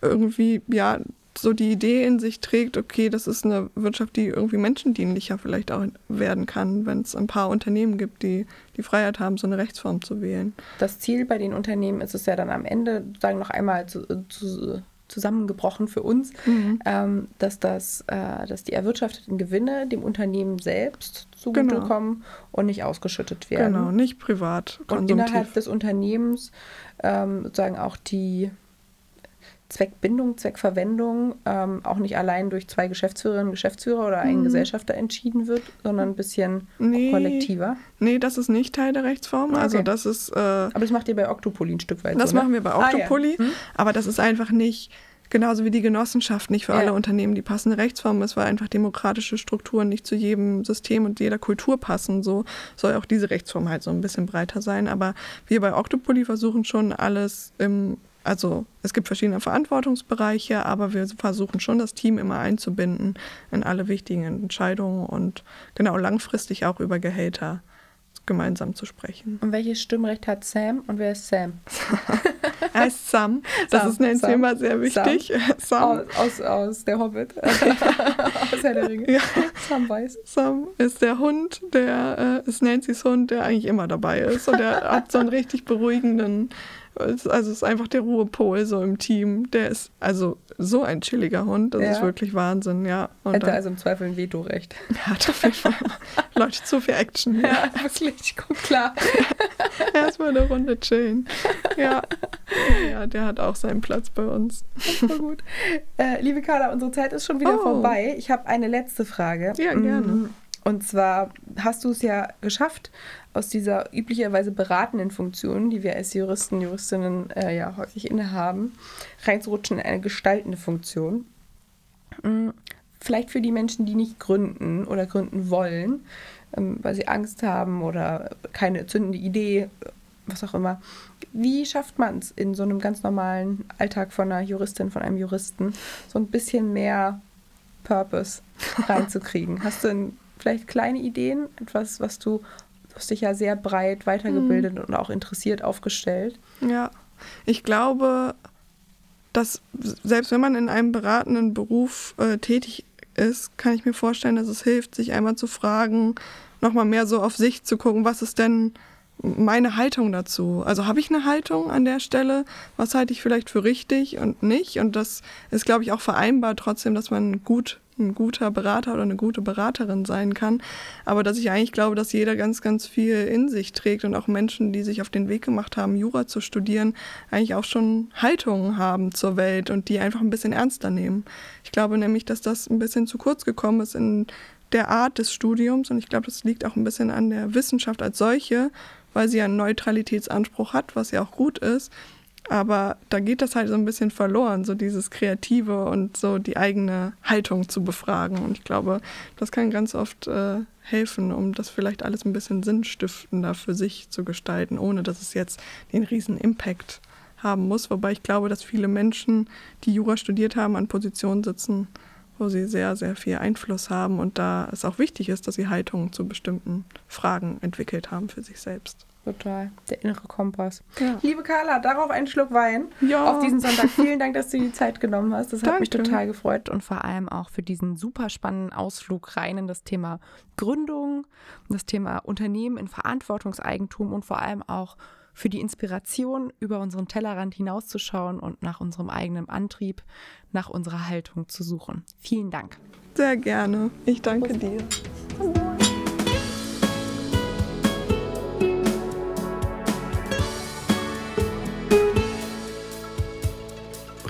irgendwie, ja, so die Idee in sich trägt, okay, das ist eine Wirtschaft, die irgendwie menschendienlicher vielleicht auch werden kann, wenn es ein paar Unternehmen gibt, die die Freiheit haben, so eine Rechtsform zu wählen. Das Ziel bei den Unternehmen ist es ja dann am Ende, sagen noch einmal zu, zu, zusammengebrochen für uns, Mhm. ähm, dass, das, äh, dass die erwirtschafteten Gewinne dem Unternehmen selbst Genau. zugutekommen und nicht ausgeschüttet werden. Genau, nicht privat Und innerhalb des Unternehmens ähm, sozusagen auch die Zweckbindung, Zweckverwendung ähm, auch nicht allein durch zwei Geschäftsführerinnen und Geschäftsführer oder einen Mhm. Gesellschafter entschieden wird, sondern ein bisschen Nee. kollektiver. Nee, das ist nicht Teil der Rechtsform. Ah, Also okay. das ist, äh, Aber das macht ihr bei Octopoly ein Stück weit das so, ne? machen wir bei Ah, ja. Octopoly, Hm? aber das ist einfach nicht Genauso wie die Genossenschaft nicht für Ja. alle Unternehmen die passende Rechtsform ist, weil einfach demokratische Strukturen nicht zu jedem System und jeder Kultur passen. So soll auch diese Rechtsform halt so ein bisschen breiter sein. Aber wir bei Octopoly versuchen schon alles im, also es gibt verschiedene Verantwortungsbereiche, aber wir versuchen schon das Team immer einzubinden in alle wichtigen Entscheidungen und genau langfristig auch über Gehälter gemeinsam zu sprechen. Und welches Stimmrecht hat Sam und wer ist Sam? (laughs) Er heißt Sam. Das Sam, ist Nancy Sam, immer sehr wichtig. Sam. Aus, aus, aus der Hobbit. (laughs) aus Herr der Ringe. Ja. Sam weiß. Sam ist der Hund, der äh, ist Nancy's Hund, der eigentlich immer dabei ist. Und der (laughs) hat so einen richtig beruhigenden, also es ist einfach der Ruhepol so im Team. Der ist also so ein chilliger Hund, das Ja. ist wirklich Wahnsinn, ja. Und Hätte dann, also im Zweifel ein Vetorecht. er (laughs) hat auf jeden Fall (laughs) Leute zu viel Action. Ja. Ja, wirklich. Guck klar. (laughs) Erstmal eine Runde chillen. Ja. ja, der hat auch seinen Platz bei uns. Voll gut. Äh, liebe Carla, unsere Zeit ist schon wieder Oh. vorbei. Ich habe eine letzte Frage. Ja, gerne. Mm, Und zwar hast du es ja geschafft, aus dieser üblicherweise beratenden Funktion, die wir als Juristen, Juristinnen äh, ja häufig innehaben, reinzurutschen in eine gestaltende Funktion. Mm, Vielleicht für die Menschen, die nicht gründen oder gründen wollen, ähm, weil sie Angst haben oder keine zündende Idee, was auch immer. Wie schafft man es in so einem ganz normalen Alltag von einer Juristin, von einem Juristen, so ein bisschen mehr Purpose (laughs) reinzukriegen? Hast du denn vielleicht kleine Ideen, etwas, was du, du hast dich ja sehr breit weitergebildet und auch interessiert aufgestellt? Ja, ich glaube, dass selbst wenn man in einem beratenden Beruf äh, tätig ist, kann ich mir vorstellen, dass es hilft, sich einmal zu fragen, nochmal mehr so auf sich zu gucken, was ist denn meine Haltung dazu? Also habe ich eine Haltung an der Stelle? Was halte ich vielleicht für richtig und nicht? Und das ist, glaube ich, auch vereinbar trotzdem, dass man gut ein guter Berater oder eine gute Beraterin sein kann. Aber dass ich eigentlich glaube, dass jeder ganz, ganz viel in sich trägt und auch Menschen, die sich auf den Weg gemacht haben, Jura zu studieren, eigentlich auch schon Haltungen haben zur Welt und die einfach ein bisschen ernster nehmen. Ich glaube nämlich, dass das ein bisschen zu kurz gekommen ist in der Art des Studiums und ich glaube, das liegt auch ein bisschen an der Wissenschaft als solche, weil sie einen Neutralitätsanspruch hat, was ja auch gut ist. Aber da geht das halt so ein bisschen verloren, so dieses Kreative und so die eigene Haltung zu befragen. Und ich glaube, das kann ganz oft äh, helfen, um das vielleicht alles ein bisschen sinnstiftender für sich zu gestalten, ohne dass es jetzt den riesen Impact haben muss. Wobei ich glaube, dass viele Menschen, die Jura studiert haben, an Positionen sitzen, wo sie sehr, sehr viel Einfluss haben und da es auch wichtig ist, dass sie Haltungen zu bestimmten Fragen entwickelt haben für sich selbst. Total. Der innere Kompass. Ja. Liebe Carla, darauf einen Schluck Wein. Ja. Auf diesen Sonntag. Vielen Dank, dass du dir die Zeit genommen hast. Das hat mich Danke. total gefreut. Und vor allem auch für diesen super spannenden Ausflug rein in das Thema Gründung, das Thema Unternehmen in Verantwortungseigentum und vor allem auch für die Inspiration, über unseren Tellerrand hinauszuschauen und nach unserem eigenen Antrieb, nach unserer Haltung zu suchen. Vielen Dank. Sehr gerne. Ich danke dir.